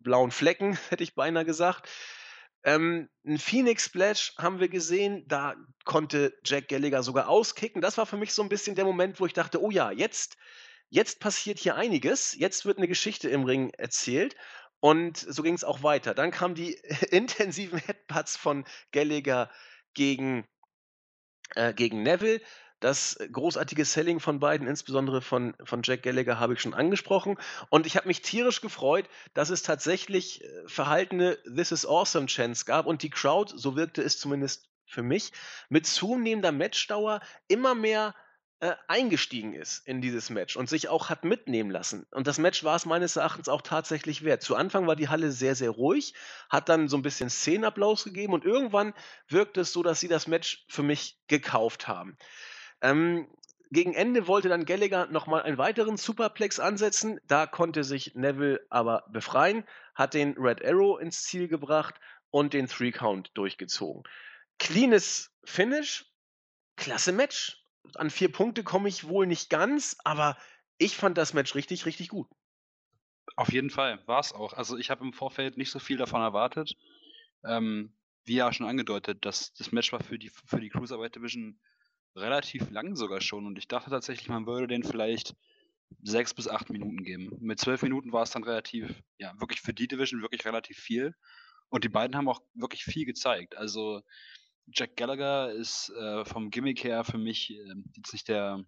Speaker 1: blauen Flecken, hätte ich beinahe gesagt. Ähm, 'n Phoenix Splash haben wir gesehen, da konnte Jack Gallagher sogar auskicken. Das war für mich so ein bisschen der Moment, wo ich dachte: „Oh ja, jetzt jetzt passiert hier einiges. Jetzt wird eine Geschichte im Ring erzählt.“ Und so ging es auch weiter. Dann kamen die intensiven Headbutts von Gallagher gegen äh, gegen Neville. Das großartige Selling von beiden, insbesondere von von Jack Gallagher, habe ich schon angesprochen. Und ich habe mich tierisch gefreut, dass es tatsächlich, äh, verhaltene „This is awesome“ Chants gab und die Crowd, so wirkte es zumindest für mich, mit zunehmender Matchdauer immer mehr, äh, eingestiegen ist in dieses Match und sich auch hat mitnehmen lassen. Und das Match war es meines Erachtens auch tatsächlich wert. Zu Anfang war die Halle sehr, sehr ruhig, hat dann so ein bisschen Szenenapplaus gegeben und irgendwann wirkte es so, dass sie das Match für mich gekauft haben. Ähm, gegen Ende wollte dann Gallagher nochmal einen weiteren Superplex ansetzen. Da konnte sich Neville aber befreien, hat den Red Arrow ins Ziel gebracht und den Three Count durchgezogen. cleanes Finish, klasse Match. An vier Punkte komme ich wohl nicht ganz, aber ich fand das Match richtig, richtig gut.
Speaker 2: Auf jeden Fall, war es auch. Also ich habe im Vorfeld nicht so viel davon erwartet. Ähm, wie ja schon angedeutet, dass das Match war für die, für die Cruiserweight Division relativ lang sogar schon und ich dachte tatsächlich, man würde den vielleicht sechs bis acht Minuten geben. Mit zwölf Minuten war es dann relativ, ja, wirklich für die Division wirklich relativ viel. Und die beiden haben auch wirklich viel gezeigt. Also Jack Gallagher ist äh, vom Gimmick her für mich äh, jetzt nicht der,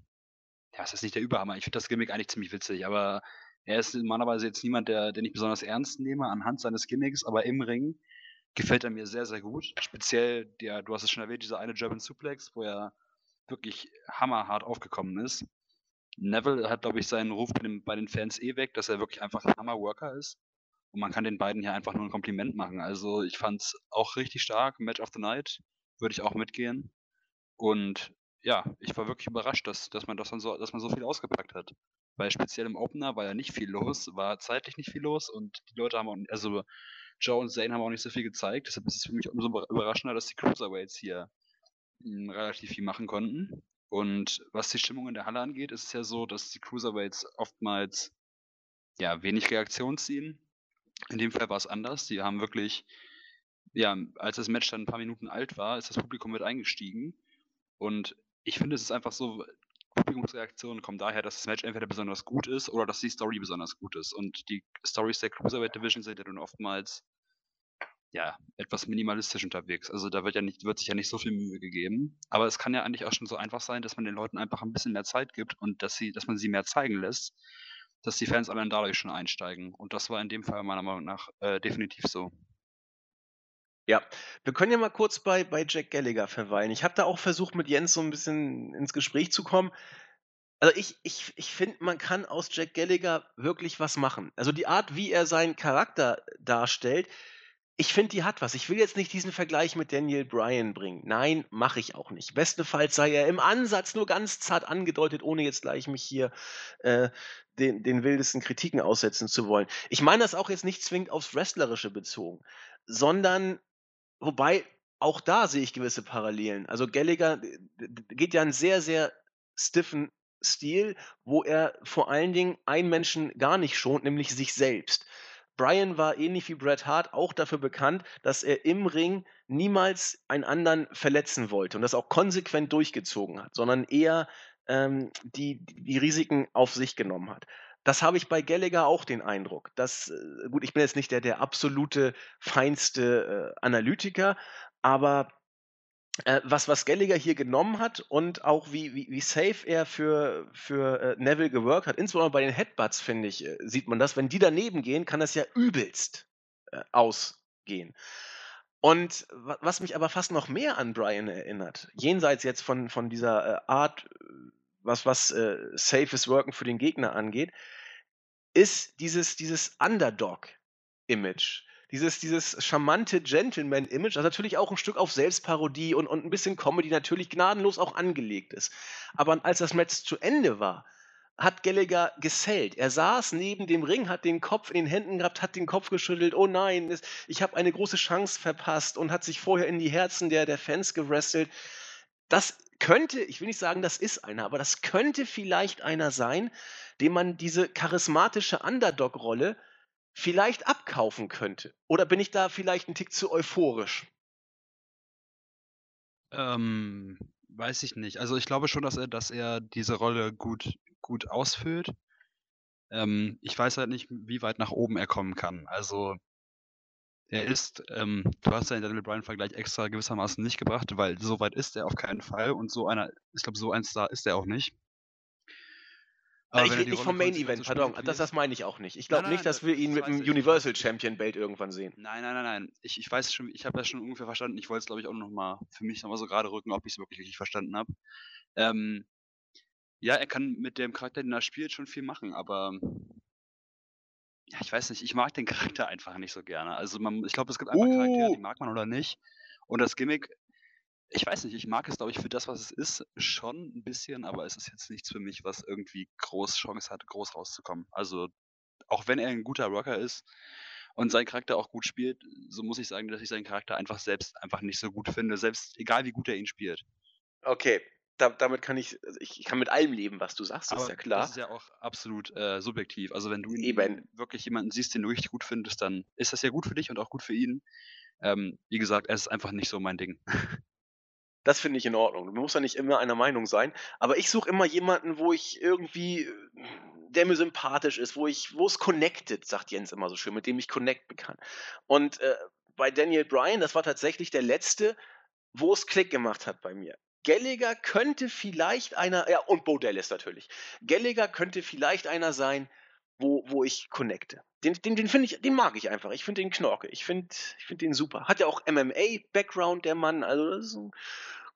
Speaker 2: ja, es ist nicht der Überhammer. Ich finde das Gimmick eigentlich ziemlich witzig, aber er ist normalerweise jetzt niemand, der, den ich besonders ernst nehme anhand seines Gimmicks, aber im Ring gefällt er mir sehr, sehr gut. Speziell, der, du hast es schon erwähnt, dieser eine German Suplex, wo er wirklich hammerhart aufgekommen ist. Neville hat, glaube ich, seinen Ruf bei den, bei den Fans eh weg, dass er wirklich einfach ein Hammer-Worker ist. Und man kann den beiden hier einfach nur ein Kompliment machen. Also ich fand es auch richtig stark. Match of the Night würde ich auch mitgehen. Und ja, ich war wirklich überrascht, dass, dass man das dann so, dass man so viel ausgepackt hat. Weil speziell im Opener war ja nicht viel los, war zeitlich nicht viel los und die Leute haben auch, also Joe und Zane haben auch nicht so viel gezeigt. Deshalb ist es für mich umso überraschender, dass die Cruiserweights hier relativ viel machen konnten. Und was die Stimmung in der Halle angeht, ist es ja so, dass die Cruiserweights oftmals ja wenig Reaktion ziehen. In dem Fall war es anders. Die haben wirklich, ja, als das Match dann ein paar Minuten alt war, ist das Publikum mit eingestiegen. Und ich finde, es ist einfach so, Publikumsreaktionen kommen daher, dass das Match entweder besonders gut ist oder dass die Story besonders gut ist. Und die Stories der Cruiserweight Division sind ja dann oftmals ja, etwas minimalistisch unterwegs. Also da wird ja nicht, wird sich ja nicht so viel Mühe gegeben. Aber es kann ja eigentlich auch schon so einfach sein, dass man den Leuten einfach ein bisschen mehr Zeit gibt und dass sie, dass man sie mehr zeigen lässt, dass die Fans allein dadurch schon einsteigen. Und das war in dem Fall meiner Meinung nach äh, definitiv so.
Speaker 1: Ja, wir können ja mal kurz bei, bei Jack Gallagher verweilen. Ich habe da auch versucht, mit Jens so ein bisschen ins Gespräch zu kommen. Also ich, ich, ich finde, man kann aus Jack Gallagher wirklich was machen. Also die Art, wie er seinen Charakter darstellt, ich finde, die hat was. Ich will jetzt nicht diesen Vergleich mit Daniel Bryan bringen. Nein, mache ich auch nicht. Bestenfalls sei er im Ansatz nur ganz zart angedeutet, ohne jetzt gleich mich hier äh, den, den wildesten Kritiken aussetzen zu wollen. Ich meine das auch jetzt nicht zwingend aufs Wrestlerische bezogen, sondern, wobei, auch da sehe ich gewisse Parallelen. Also Gallagher geht ja einen sehr, sehr stiffen Stil, wo er vor allen Dingen einen Menschen gar nicht schont, nämlich sich selbst. Brian war ähnlich wie Bret Hart auch dafür bekannt, dass er im Ring niemals einen anderen verletzen wollte und das auch konsequent durchgezogen hat, sondern eher ähm, die, die Risiken auf sich genommen hat. Das habe ich bei Gallagher auch den Eindruck. Dass, äh, gut, ich bin jetzt nicht der, der absolute feinste äh, Analytiker, aber äh, was, was Gallagher hier genommen hat und auch wie, wie, wie safe er für, für äh, Neville geworkt hat, insbesondere bei den Headbutts, finde ich, äh, sieht man das. Wenn die daneben gehen, kann das ja übelst äh, ausgehen. Und was mich aber fast noch mehr an Brian erinnert, jenseits jetzt von, von dieser äh, Art, was, was äh, safes Worken für den Gegner angeht, ist dieses, dieses Underdog-Image dieses, dieses charmante Gentleman-Image, das natürlich auch ein Stück auf Selbstparodie und, und ein bisschen Comedy natürlich gnadenlos auch angelegt ist. Aber als das Match zu Ende war, hat Gallagher gesellt. Er saß neben dem Ring, hat den Kopf in den Händen gehabt, hat den Kopf geschüttelt. Oh nein, ich habe eine große Chance verpasst und hat sich vorher in die Herzen der, der Fans gewrestelt. Das könnte, ich will nicht sagen, das ist einer, aber das könnte vielleicht einer sein, dem man diese charismatische Underdog-Rolle vielleicht abkaufen könnte? Oder bin ich da vielleicht ein Tick zu euphorisch?
Speaker 2: Ähm, weiß ich nicht. Also ich glaube schon, dass er, dass er diese Rolle gut, gut ausfüllt. Ähm, ich weiß halt nicht, wie weit nach oben er kommen kann. Also er ist, ähm, du hast ja den Daniel Bryan-Vergleich extra gewissermaßen nicht gebracht, weil so weit ist er auf keinen Fall und so einer, ich glaube, so ein Star ist er auch nicht.
Speaker 1: Aber ich rede nicht vom Main Event, pardon. Das, das meine ich auch nicht. Ich glaube nicht, dass wir ihn mit dem Universal Champion Belt irgendwann sehen.
Speaker 2: Nein, nein, nein, nein. Ich, ich weiß schon, ich habe das schon ungefähr verstanden. Ich wollte es, glaube ich, auch nochmal für mich nochmal so gerade rücken, ob ich es wirklich richtig verstanden habe. Ähm, ja, er kann mit dem Charakter, den er spielt, schon viel machen, aber ja, ich weiß nicht, ich mag den Charakter einfach nicht so gerne. Also man, ich glaube, es gibt einfach uh. Charaktere, die mag man oder nicht. Und das Gimmick ich weiß nicht, ich mag es, glaube ich, für das, was es ist, schon ein bisschen, aber es ist jetzt nichts für mich, was irgendwie groß Chance hat, groß rauszukommen. Also, auch wenn er ein guter Rocker ist und sein Charakter auch gut spielt, so muss ich sagen, dass ich seinen Charakter einfach selbst einfach nicht so gut finde, selbst egal wie gut er ihn spielt.
Speaker 1: Okay, da, damit kann ich, also ich, kann mit allem leben, was du sagst, das ist ja klar.
Speaker 2: Das ist ja auch absolut äh, subjektiv. Also wenn du
Speaker 1: Eben.
Speaker 2: wirklich jemanden siehst, den du richtig gut findest, dann ist das ja gut für dich und auch gut für ihn. Ähm, wie gesagt, es ist einfach nicht so mein Ding.
Speaker 1: Das finde ich in Ordnung. Du musst ja nicht immer einer Meinung sein. Aber ich suche immer jemanden, wo ich irgendwie, der mir sympathisch ist, wo ich, wo es connected, sagt Jens immer so schön, mit dem ich connecten kann. Und äh, bei Daniel Bryan, das war tatsächlich der letzte, wo es Klick gemacht hat bei mir. Gallagher könnte vielleicht einer, ja, und Bo Dallas natürlich. Gallagher könnte vielleicht einer sein, wo, wo ich connecte. Den, den, den finde ich, den mag ich einfach. Ich finde den Knorke. Ich finde ich find den super. Hat ja auch MMA-Background, der Mann. Also, das ist ein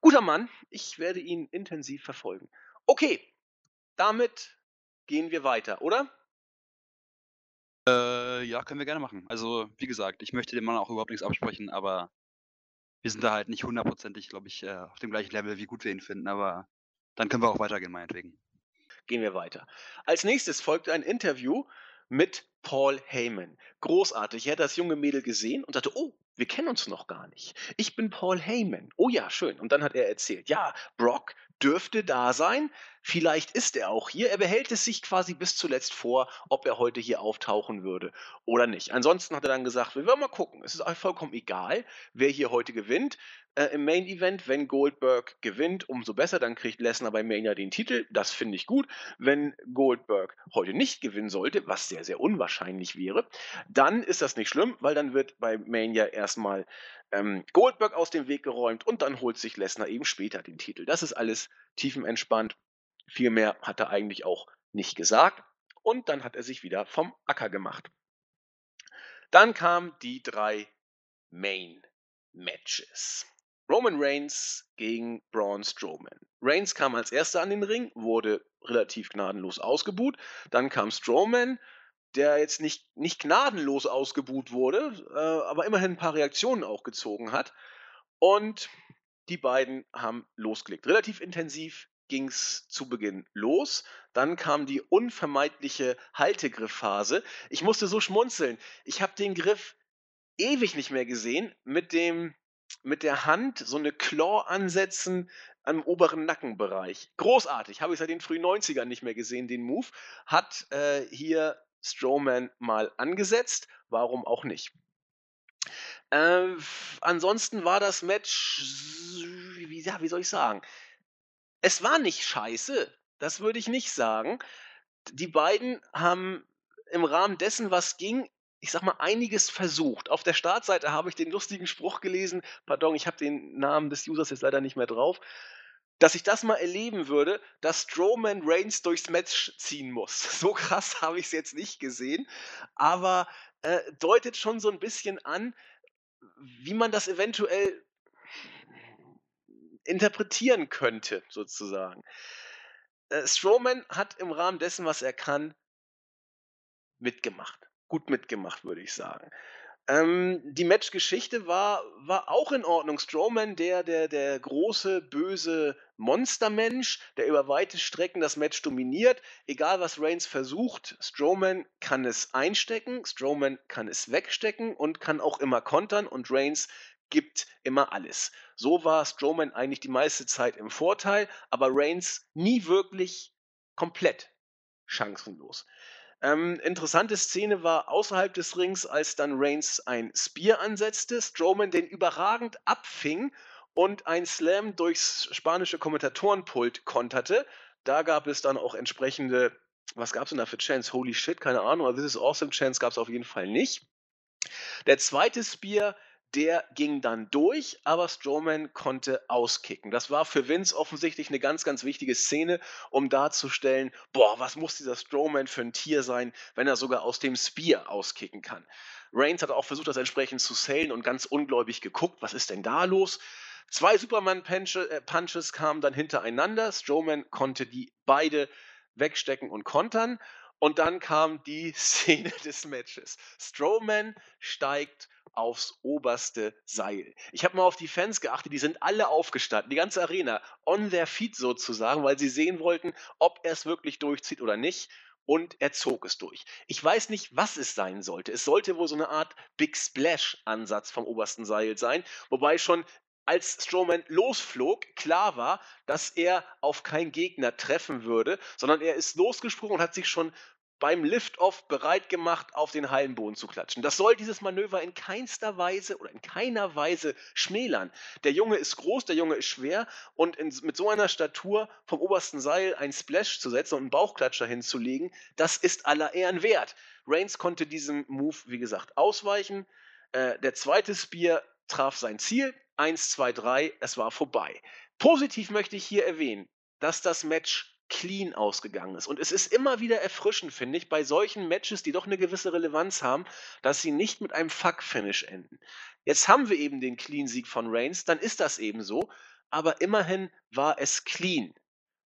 Speaker 1: guter Mann. Ich werde ihn intensiv verfolgen. Okay, damit gehen wir weiter, oder?
Speaker 2: Äh, ja, können wir gerne machen. Also, wie gesagt, ich möchte dem Mann auch überhaupt nichts absprechen, aber wir sind da halt nicht hundertprozentig, glaube ich, äh, auf dem gleichen Level, wie gut wir ihn finden, aber dann können wir auch weitergehen, meinetwegen.
Speaker 1: Gehen wir weiter. Als nächstes folgt ein Interview mit Paul Heyman. Großartig. Er hat das junge Mädel gesehen und dachte, oh, wir kennen uns noch gar nicht. Ich bin Paul Heyman. Oh ja, schön. Und dann hat er erzählt, ja, Brock dürfte da sein. Vielleicht ist er auch hier. Er behält es sich quasi bis zuletzt vor, ob er heute hier auftauchen würde oder nicht. Ansonsten hat er dann gesagt, wir werden mal gucken. Es ist vollkommen egal, wer hier heute gewinnt. Äh, Im Main Event, wenn Goldberg gewinnt, umso besser. Dann kriegt Lesnar bei Mania den Titel. Das finde ich gut. Wenn Goldberg heute nicht gewinnen sollte, was sehr, sehr unwahrscheinlich wäre, dann ist das nicht schlimm, weil dann wird bei Mania erstmal ähm, Goldberg aus dem Weg geräumt und dann holt sich Lesnar eben später den Titel. Das ist alles tiefenentspannt. Viel mehr hat er eigentlich auch nicht gesagt. Und dann hat er sich wieder vom Acker gemacht. Dann kamen die drei Main Matches. Roman Reigns gegen Braun Strowman. Reigns kam als erster an den Ring, wurde relativ gnadenlos ausgebuht. Dann kam Strowman, der jetzt nicht, nicht gnadenlos ausgebuht wurde, äh, aber immerhin ein paar Reaktionen auch gezogen hat. Und die beiden haben losgelegt. Relativ intensiv ging es zu Beginn los. Dann kam die unvermeidliche Haltegriffphase. Ich musste so schmunzeln. Ich habe den Griff ewig nicht mehr gesehen. Mit dem mit der Hand so eine Claw ansetzen am oberen Nackenbereich. Großartig. Habe ich seit den frühen 90ern nicht mehr gesehen, den Move. Hat äh, hier Strowman mal angesetzt. Warum auch nicht? Äh, ansonsten war das Match, wie, ja, wie soll ich sagen? Es war nicht scheiße, das würde ich nicht sagen. Die beiden haben im Rahmen dessen, was ging, ich sag mal, einiges versucht. Auf der Startseite habe ich den lustigen Spruch gelesen, pardon, ich habe den Namen des Users jetzt leider nicht mehr drauf, dass ich das mal erleben würde, dass Strowman Reigns durchs Match ziehen muss. So krass habe ich es jetzt nicht gesehen, aber äh, deutet schon so ein bisschen an, wie man das eventuell interpretieren könnte, sozusagen. Äh, Strowman hat im Rahmen dessen, was er kann, mitgemacht. Gut mitgemacht, würde ich sagen. Ähm, die Matchgeschichte war, war auch in Ordnung. Strowman, der, der, der große, böse Monstermensch, der über weite Strecken das Match dominiert. Egal was Reigns versucht, Strowman kann es einstecken, Strowman kann es wegstecken und kann auch immer kontern und Reigns gibt immer alles. So war Strowman eigentlich die meiste Zeit im Vorteil, aber Reigns nie wirklich komplett chancenlos. Ähm, interessante Szene war außerhalb des Rings, als dann Reigns ein Spear ansetzte, Strowman den überragend abfing und ein Slam durchs spanische Kommentatorenpult konterte. Da gab es dann auch entsprechende, was gab es denn da für Chance? Holy shit, keine Ahnung, aber This is Awesome Chance gab es auf jeden Fall nicht. Der zweite Spear der ging dann durch, aber Strowman konnte auskicken. Das war für Vince offensichtlich eine ganz, ganz wichtige Szene, um darzustellen, boah, was muss dieser Strowman für ein Tier sein, wenn er sogar aus dem Spear auskicken kann. Reigns hat auch versucht, das entsprechend zu sellen und ganz ungläubig geguckt, was ist denn da los? Zwei Superman-Punches äh, kamen dann hintereinander. Strowman konnte die beide wegstecken und kontern. Und dann kam die Szene des Matches. Strowman steigt aufs oberste Seil. Ich habe mal auf die Fans geachtet, die sind alle aufgestanden, die ganze Arena, on their feet sozusagen, weil sie sehen wollten, ob er es wirklich durchzieht oder nicht. und er zog es durch. Ich weiß nicht, was es sein sollte. Es sollte wohl so eine Art Big Splash-Ansatz vom obersten Seil sein, wobei schon als Strowman losflog, klar war, dass er auf keinen Gegner treffen würde, sondern er ist losgesprungen und hat sich schon beim Lift-Off bereit gemacht, auf den Hallenboden zu klatschen. Das soll dieses Manöver in keinster Weise oder in keiner Weise schmälern. Der Junge ist groß, der Junge ist schwer und in, mit so einer Statur vom obersten Seil ein Splash zu setzen und einen Bauchklatscher hinzulegen, das ist aller Ehren wert. Reigns konnte diesem Move, wie gesagt, ausweichen. Äh, der zweite Spear traf sein Ziel. Eins, zwei, drei, es war vorbei. Positiv möchte ich hier erwähnen, dass das Match clean ausgegangen ist. Und es ist immer wieder erfrischend, finde ich, bei solchen Matches, die doch eine gewisse Relevanz haben, dass sie nicht mit einem Fuck-Finish enden. Jetzt haben wir eben den Clean-Sieg von Reigns, dann ist das eben so, aber immerhin war es clean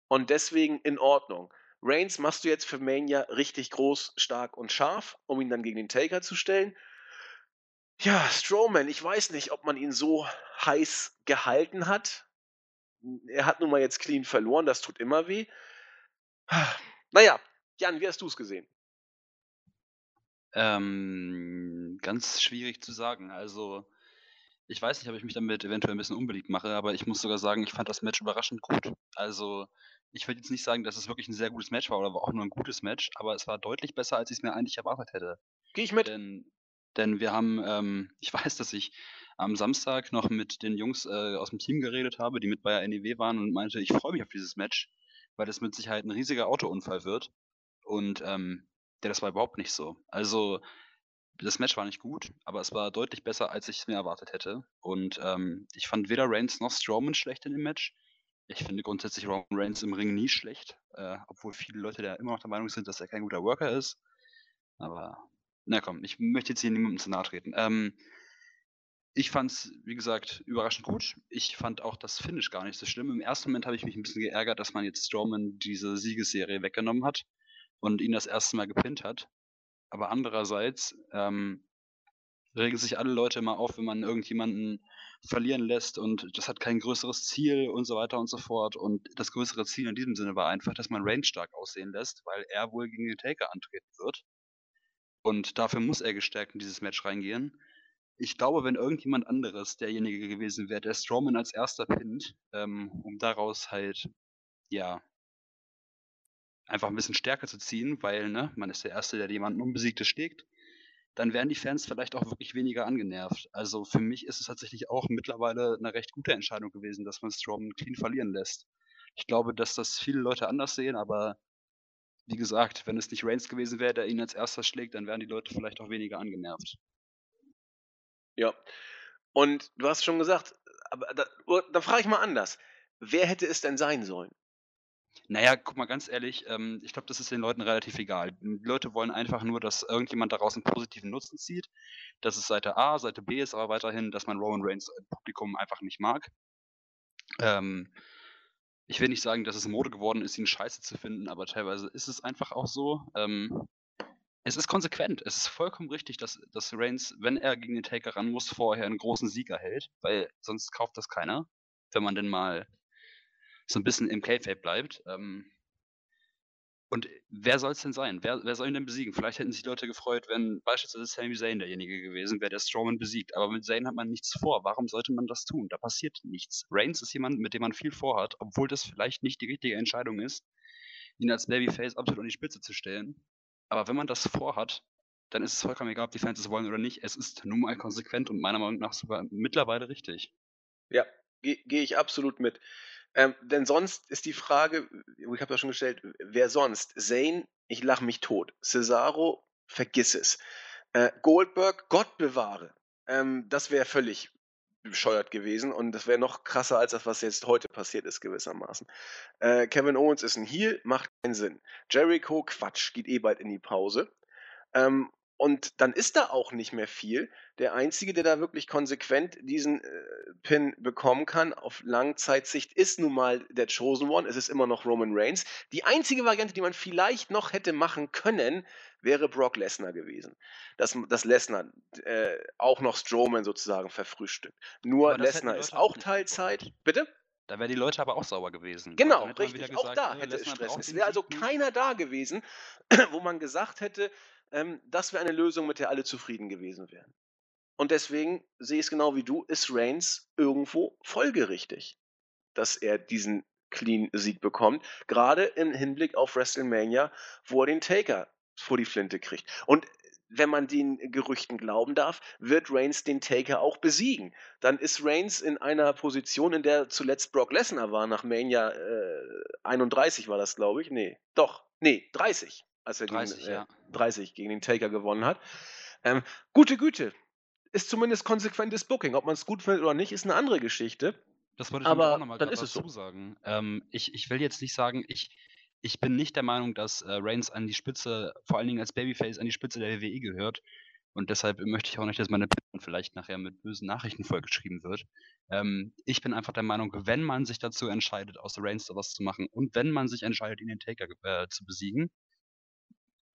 Speaker 1: und deswegen in Ordnung. Reigns machst du jetzt für Mania richtig groß, stark und scharf, um ihn dann gegen den Taker zu stellen. Ja, Strowman, ich weiß nicht, ob man ihn so heiß gehalten hat. Er hat nun mal jetzt clean verloren, das tut immer weh. Naja, Jan, wie hast du es gesehen?
Speaker 2: Ähm, ganz schwierig zu sagen. Also, ich weiß nicht, ob ich mich damit eventuell ein bisschen unbeliebt mache, aber ich muss sogar sagen, ich fand das Match überraschend gut. Also, ich würde jetzt nicht sagen, dass es wirklich ein sehr gutes Match war oder auch nur ein gutes Match, aber es war deutlich besser, als ich es mir eigentlich erwartet hätte.
Speaker 1: Gehe ich mit.
Speaker 2: Denn, denn wir haben, ähm, ich weiß, dass ich am Samstag noch mit den Jungs äh, aus dem Team geredet habe, die mit bei NEW waren und meinte, ich freue mich auf dieses Match weil das mit Sicherheit ein riesiger Autounfall wird. Und ähm, der, das war überhaupt nicht so. Also, das Match war nicht gut, aber es war deutlich besser, als ich es mir erwartet hätte. Und ähm, ich fand weder Reigns noch Strowman schlecht in dem Match. Ich finde grundsätzlich Roman Reigns im Ring nie schlecht, äh, obwohl viele Leute da immer noch der Meinung sind, dass er kein guter Worker ist. Aber, na komm, ich möchte jetzt hier niemandem zu nahe treten. Ähm, ich fand es, wie gesagt, überraschend gut. Ich fand auch das Finish gar nicht so schlimm. Im ersten Moment habe ich mich ein bisschen geärgert, dass man jetzt Strowman diese Siegesserie weggenommen hat und ihn das erste Mal gepinnt hat. Aber andererseits ähm, regen sich alle Leute immer auf, wenn man irgendjemanden verlieren lässt und das hat kein größeres Ziel und so weiter und so fort. Und das größere Ziel in diesem Sinne war einfach, dass man Range stark aussehen lässt, weil er wohl gegen den Taker antreten wird. Und dafür muss er gestärkt in dieses Match reingehen ich glaube, wenn irgendjemand anderes derjenige gewesen wäre, der Strowman als erster pinnt, ähm, um daraus halt, ja, einfach ein bisschen stärker zu ziehen, weil, ne, man ist der Erste, der jemanden Unbesiegtes schlägt, dann wären die Fans vielleicht auch wirklich weniger angenervt. Also für mich ist es tatsächlich auch mittlerweile eine recht gute Entscheidung gewesen, dass man Strowman clean verlieren lässt. Ich glaube, dass das viele Leute anders sehen, aber wie gesagt, wenn es nicht Reigns gewesen wäre, der ihn als erster schlägt, dann wären die Leute vielleicht auch weniger angenervt.
Speaker 1: Ja. Und du hast schon gesagt, aber da, dann frage ich mal anders. Wer hätte es denn sein sollen?
Speaker 2: Naja, guck mal ganz ehrlich, ähm, ich glaube, das ist den Leuten relativ egal. Die Leute wollen einfach nur, dass irgendjemand daraus einen positiven Nutzen zieht. Das ist Seite A, Seite B ist aber weiterhin, dass man Roman Reigns im Publikum einfach nicht mag. Ähm, ich will nicht sagen, dass es Mode geworden ist, ihn scheiße zu finden, aber teilweise ist es einfach auch so. Ähm, es ist konsequent. Es ist vollkommen richtig, dass, dass Reigns, wenn er gegen den Taker ran muss, vorher einen großen Sieg erhält, weil sonst kauft das keiner, wenn man denn mal so ein bisschen im Kayfabe bleibt. Ähm, und wer soll es denn sein? Wer, wer soll ihn denn besiegen? Vielleicht hätten sich Leute gefreut, wenn beispielsweise Sami Zayn derjenige gewesen wäre, der Strowman besiegt. Aber mit Zayn hat man nichts vor. Warum sollte man das tun? Da passiert nichts. Reigns ist jemand, mit dem man viel vorhat, obwohl das vielleicht nicht die richtige Entscheidung ist, ihn als Babyface absolut an die Spitze zu stellen. Aber wenn man das vorhat, dann ist es vollkommen egal, ob die Fans es wollen oder nicht. Es ist nun mal konsequent und meiner Meinung nach sogar mittlerweile richtig.
Speaker 1: Ja, gehe geh ich absolut mit. Ähm, denn sonst ist die Frage, ich habe ja schon gestellt, wer sonst? Zane, ich lache mich tot. Cesaro, vergiss es. Äh, Goldberg, Gott bewahre. Ähm, das wäre völlig bescheuert gewesen und das wäre noch krasser als das, was jetzt heute passiert ist, gewissermaßen. Äh, Kevin Owens ist ein Heel, macht keinen Sinn. Jericho, Quatsch, geht eh bald in die Pause. Ähm, und dann ist da auch nicht mehr viel. Der Einzige, der da wirklich konsequent diesen äh, Pin bekommen kann, auf Langzeitsicht, ist nun mal der Chosen One. Es ist immer noch Roman Reigns. Die einzige Variante, die man vielleicht noch hätte machen können, wäre Brock Lesnar gewesen. Dass, dass Lesnar äh, auch noch Strowman sozusagen verfrühstückt. Nur Lesnar ist auch Teilzeit. Bitte?
Speaker 2: Da wären die Leute aber auch sauer gewesen.
Speaker 1: Genau, richtig.
Speaker 2: wieder
Speaker 1: Auch
Speaker 2: gesagt,
Speaker 1: da
Speaker 2: äh,
Speaker 1: hätte es Stress. Es wäre also
Speaker 2: nicht.
Speaker 1: keiner da gewesen, wo man gesagt hätte, ähm, das wäre eine Lösung, mit der alle zufrieden gewesen wären. Und deswegen sehe ich es genau wie du, ist Reigns irgendwo folgerichtig, dass er diesen Clean-Sieg bekommt. Gerade im Hinblick auf WrestleMania, wo er den Taker vor die Flinte kriegt. Und wenn man den Gerüchten glauben darf, wird Reigns den Taker auch besiegen. Dann ist Reigns in einer Position, in der zuletzt Brock Lesnar war, nach Mania äh, 31 war das, glaube ich. Nee, doch, nee, 30, als er
Speaker 2: 30,
Speaker 1: gegen, äh,
Speaker 2: ja.
Speaker 1: 30 gegen den Taker gewonnen hat. Ähm, gute Güte. Ist zumindest konsequentes Booking. Ob man es gut findet oder nicht, ist eine andere Geschichte.
Speaker 2: Das wollte ich
Speaker 1: Aber
Speaker 2: auch nochmal
Speaker 1: es so.
Speaker 2: dazu sagen. Ähm, ich, ich will jetzt nicht sagen, ich, ich bin nicht der Meinung, dass äh, Reigns an die Spitze, vor allen Dingen als Babyface, an die Spitze der WWE gehört. Und deshalb möchte ich auch nicht, dass meine Person vielleicht nachher mit bösen Nachrichten vollgeschrieben wird. Ähm, ich bin einfach der Meinung, wenn man sich dazu entscheidet, aus Reigns da was zu machen und wenn man sich entscheidet, ihn den Taker äh, zu besiegen,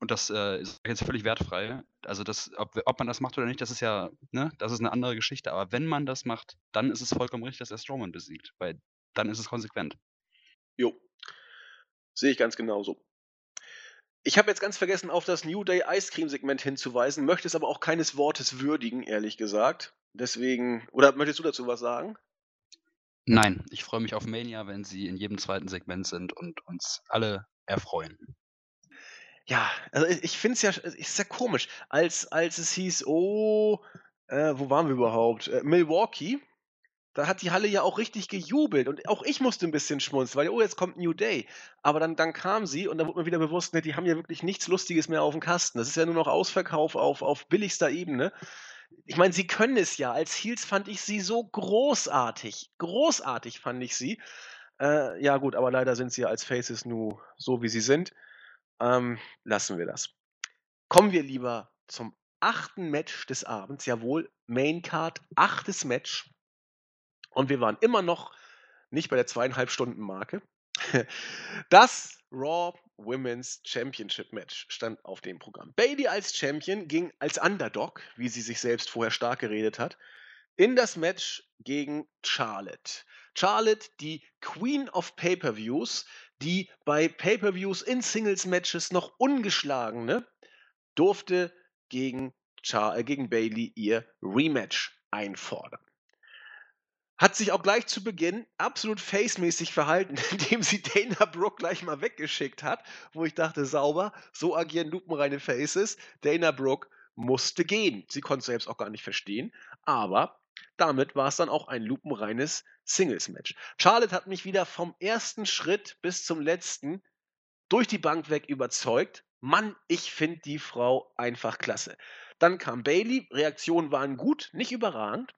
Speaker 2: und das äh, ist jetzt völlig wertfrei. Also das, ob, ob man das macht oder nicht, das ist ja, ne, das ist eine andere Geschichte. Aber wenn man das macht, dann ist es vollkommen richtig, dass er Strowman besiegt, weil dann ist es konsequent.
Speaker 1: Jo. Sehe ich ganz genauso. Ich habe jetzt ganz vergessen, auf das New Day Ice Cream Segment hinzuweisen, möchte es aber auch keines Wortes würdigen, ehrlich gesagt. Deswegen, oder möchtest du dazu was sagen?
Speaker 2: Nein, ich freue mich auf Mania, wenn sie in jedem zweiten Segment sind und uns alle erfreuen.
Speaker 1: Ja, also ich, finde es ja, ist ja komisch. Als, als es hieß, oh, äh, wo waren wir überhaupt? Äh, Milwaukee, da hat die Halle ja auch richtig gejubelt und auch ich musste ein bisschen schmunzeln, weil, oh, jetzt kommt New Day. Aber dann, dann kam sie und dann wurde mir wieder bewusst, ne, die haben ja wirklich nichts Lustiges mehr auf dem Kasten. Das ist ja nur noch Ausverkauf auf, auf billigster Ebene. Ich meine, sie können es ja. Als Heels fand ich sie so großartig. Großartig fand ich sie. Äh, ja, gut, aber leider sind sie ja als Faces nur so, wie sie sind. Ähm, lassen wir das. Kommen wir lieber zum achten Match des Abends. Jawohl, Main Card, achtes Match. Und wir waren immer noch nicht bei der zweieinhalb Stunden Marke. Das Raw Women's Championship Match stand auf dem Programm. Bailey als Champion ging als Underdog, wie sie sich selbst vorher stark geredet hat, in das Match gegen Charlotte. Charlotte, die Queen of Pay-per-Views, die bei Pay-per-Views in Singles-Matches noch ungeschlagene, durfte gegen, Char äh, gegen Bailey ihr Rematch einfordern. Hat sich auch gleich zu Beginn absolut facemäßig verhalten, indem sie Dana Brooke gleich mal weggeschickt hat, wo ich dachte, sauber, so agieren lupenreine Faces. Dana Brooke musste gehen. Sie konnte es selbst auch gar nicht verstehen, aber damit war es dann auch ein lupenreines Singles-Match. Charlotte hat mich wieder vom ersten Schritt bis zum letzten durch die Bank weg überzeugt. Mann, ich finde die Frau einfach klasse. Dann kam Bailey, Reaktionen waren gut, nicht überragend.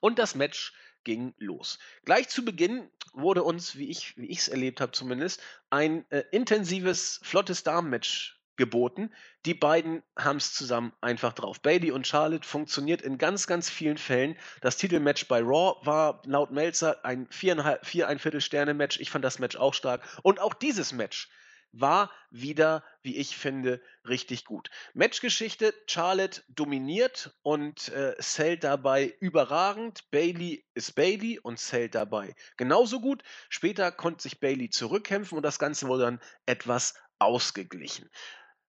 Speaker 1: Und das Match ging los. Gleich zu Beginn wurde uns, wie ich es erlebt habe zumindest, ein äh, intensives, flottes Damenmatch geboten. Die beiden haben es zusammen einfach drauf. Bailey und Charlotte funktioniert in ganz, ganz vielen Fällen. Das Titelmatch bei Raw war laut Melzer ein viereinhalb, vier ein Viertel Sterne Match. Ich fand das Match auch stark. Und auch dieses Match war wieder, wie ich finde, richtig gut. Matchgeschichte, Charlotte dominiert und äh, zählt dabei überragend. Bailey ist Bailey und zählt dabei genauso gut. Später konnte sich Bailey zurückkämpfen und das Ganze wurde dann etwas ausgeglichen.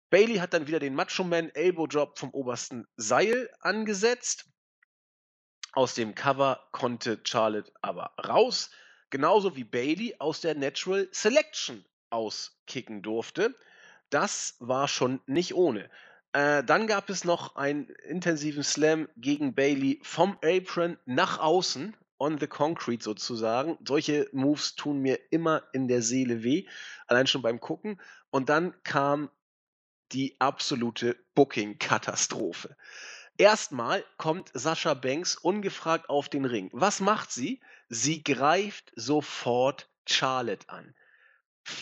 Speaker 1: Bailey hat dann wieder den Macho Man Elbow Drop vom obersten Seil angesetzt. Aus dem Cover konnte Charlotte aber raus, genauso wie Bailey aus der Natural Selection auskicken durfte. Das war schon nicht ohne. Äh, dann gab es noch einen intensiven Slam gegen Bailey vom Apron nach außen, on the concrete sozusagen. Solche Moves tun mir immer in der Seele weh, allein schon beim Gucken. Und dann kam die absolute Booking-Katastrophe. Erstmal kommt Sascha Banks ungefragt auf den Ring. Was macht sie? Sie greift sofort Charlotte an.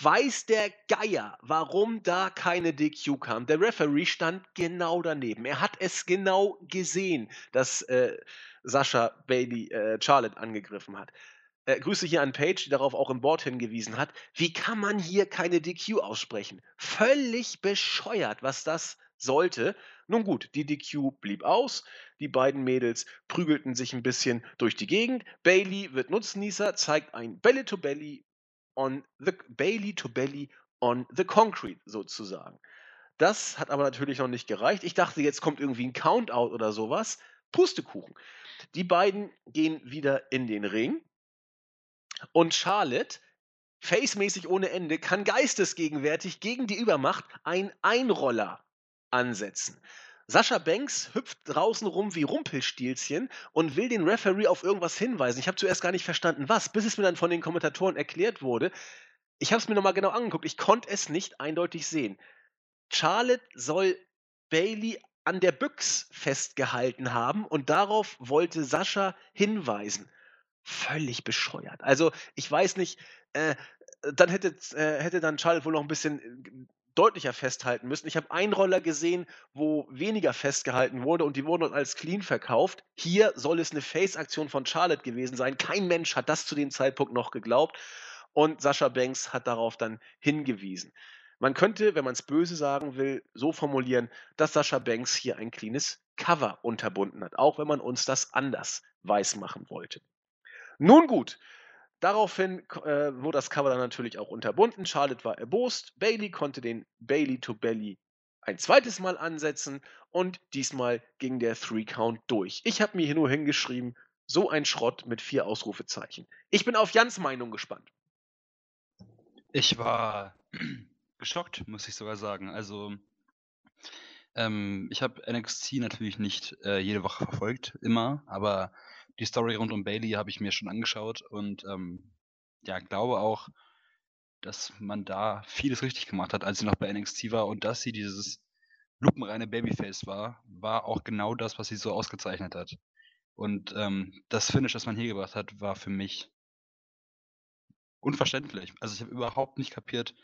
Speaker 1: Weiß der Geier, warum da keine DQ kam. Der Referee stand genau daneben. Er hat es genau gesehen, dass äh, Sascha Bailey äh, Charlotte angegriffen hat. Äh, Grüße hier an Paige, die darauf auch im Board hingewiesen hat. Wie kann man hier keine DQ aussprechen? Völlig bescheuert, was das sollte. Nun gut, die DQ blieb aus. Die beiden Mädels prügelten sich ein bisschen durch die Gegend. Bailey wird Nutznießer, zeigt ein Belly to Belly on the Bailey to Belly on the Concrete sozusagen. Das hat aber natürlich noch nicht gereicht. Ich dachte, jetzt kommt irgendwie ein Countout oder sowas. Pustekuchen. Die beiden gehen wieder in den Ring. Und Charlotte, facemäßig ohne Ende, kann geistesgegenwärtig gegen die Übermacht ein Einroller ansetzen. Sascha Banks hüpft draußen rum wie Rumpelstilzchen und will den Referee auf irgendwas hinweisen. Ich habe zuerst gar nicht verstanden, was, bis es mir dann von den Kommentatoren erklärt wurde. Ich habe es mir nochmal genau angeguckt. Ich konnte es nicht eindeutig sehen. Charlotte soll Bailey an der Büchs festgehalten haben und darauf wollte Sascha hinweisen. Völlig bescheuert. Also, ich weiß nicht, äh, dann hätte, äh, hätte dann Charlotte wohl noch ein bisschen äh, deutlicher festhalten müssen. Ich habe Einroller gesehen, wo weniger festgehalten wurde und die wurden als clean verkauft. Hier soll es eine Face-Aktion von Charlotte gewesen sein. Kein Mensch hat das zu dem Zeitpunkt noch geglaubt. Und Sascha Banks hat darauf dann hingewiesen. Man könnte, wenn man es böse sagen will, so formulieren, dass Sascha Banks hier ein cleanes Cover unterbunden hat, auch wenn man uns das anders weismachen wollte. Nun gut, daraufhin äh, wurde das Cover dann natürlich auch unterbunden. Charlotte war erbost. Bailey konnte den Bailey to Belly ein zweites Mal ansetzen und diesmal ging der Three Count durch. Ich habe mir hier nur hingeschrieben, so ein Schrott mit vier Ausrufezeichen. Ich bin auf Jans Meinung gespannt.
Speaker 2: Ich war geschockt, muss ich sogar sagen. Also, ähm, ich habe NXT natürlich nicht äh, jede Woche verfolgt, immer, aber die Story rund um Bailey habe ich mir schon angeschaut und ähm, ja, glaube auch, dass man da vieles richtig gemacht hat, als sie noch bei NXT war und dass sie dieses lupenreine Babyface war, war auch genau das, was sie so ausgezeichnet hat. Und ähm, das Finish, das man hier gebracht hat, war für mich unverständlich. Also ich habe überhaupt nicht kapiert,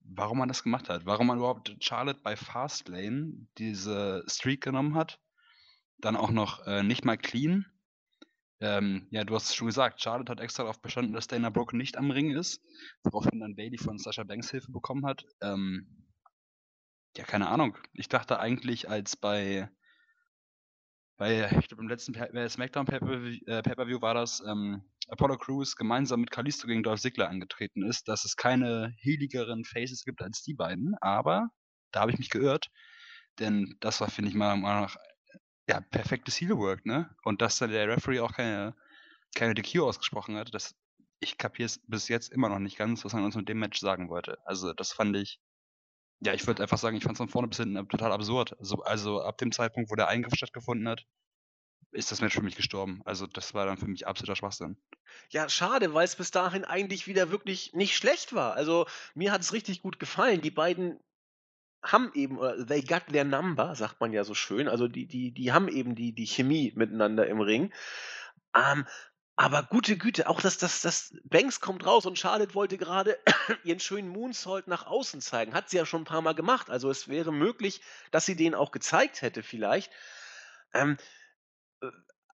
Speaker 2: warum man das gemacht hat. Warum man überhaupt Charlotte bei Fastlane diese Streak genommen hat. Dann auch noch äh, nicht mal clean. Ähm, ja, du hast es schon gesagt, Charlotte hat extra darauf bestanden, dass Dana Brooke nicht am Ring ist, woraufhin dann Bailey von Sasha Banks Hilfe bekommen hat. Ähm, ja, keine Ahnung. Ich dachte eigentlich, als bei, bei ich glaube, im letzten pa Smackdown äh, Pay-Per-View war das, ähm, Apollo Crews gemeinsam mit Kalisto gegen Dolph Ziggler angetreten ist, dass es keine healigeren Faces gibt als die beiden. Aber da habe ich mich geirrt, denn das war, finde ich mal, mal nach, ja, perfektes Heelwork, ne? Und dass dann der Referee auch keine, keine DQ ausgesprochen hat, das, ich kapiere es bis jetzt immer noch nicht ganz, was man uns mit dem Match sagen wollte. Also, das fand ich, ja, ich würde einfach sagen, ich fand es von vorne bis hinten total absurd. Also, also ab dem Zeitpunkt, wo der Eingriff stattgefunden hat, ist das Match für mich gestorben. Also das war dann für mich absoluter Schwachsinn.
Speaker 1: Ja, schade, weil es bis dahin eigentlich wieder wirklich nicht schlecht war. Also mir hat es richtig gut gefallen. Die beiden haben eben, they got their number, sagt man ja so schön. Also die, die, die haben eben die, die Chemie miteinander im Ring. Ähm, aber gute Güte, auch dass das, das Banks kommt raus und Charlotte wollte gerade ihren schönen Moonsault nach außen zeigen. Hat sie ja schon ein paar Mal gemacht. Also es wäre möglich, dass sie den auch gezeigt hätte vielleicht. Ähm, äh,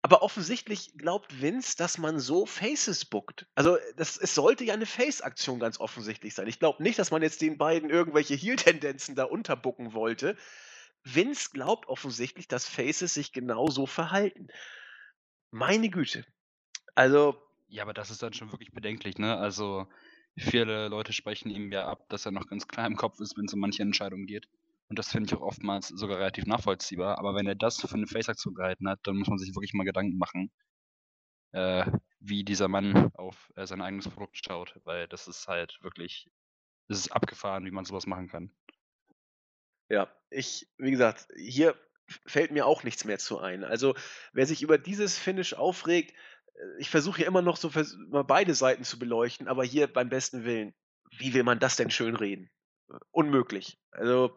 Speaker 1: aber offensichtlich glaubt Vince, dass man so Faces bookt. Also, das es sollte ja eine Face-Aktion ganz offensichtlich sein. Ich glaube nicht, dass man jetzt den beiden irgendwelche Heel-Tendenzen da unterbucken wollte. Vince glaubt offensichtlich, dass Faces sich genau so verhalten. Meine Güte. Also
Speaker 2: Ja, aber das ist dann schon wirklich bedenklich, ne? Also, viele Leute sprechen ihm ja ab, dass er noch ganz klar im Kopf ist, wenn es um manche Entscheidungen geht. Und das finde ich auch oftmals sogar relativ nachvollziehbar. Aber wenn er das für eine Face-Aktion gehalten hat, dann muss man sich wirklich mal Gedanken machen, äh, wie dieser Mann auf äh, sein eigenes Produkt schaut. Weil das ist halt wirklich, es ist abgefahren, wie man sowas machen kann.
Speaker 1: Ja, ich, wie gesagt, hier fällt mir auch nichts mehr zu ein. Also, wer sich über dieses Finish aufregt, äh, ich versuche ja immer noch so mal beide Seiten zu beleuchten, aber hier beim besten Willen, wie will man das denn schön reden? Unmöglich. Also,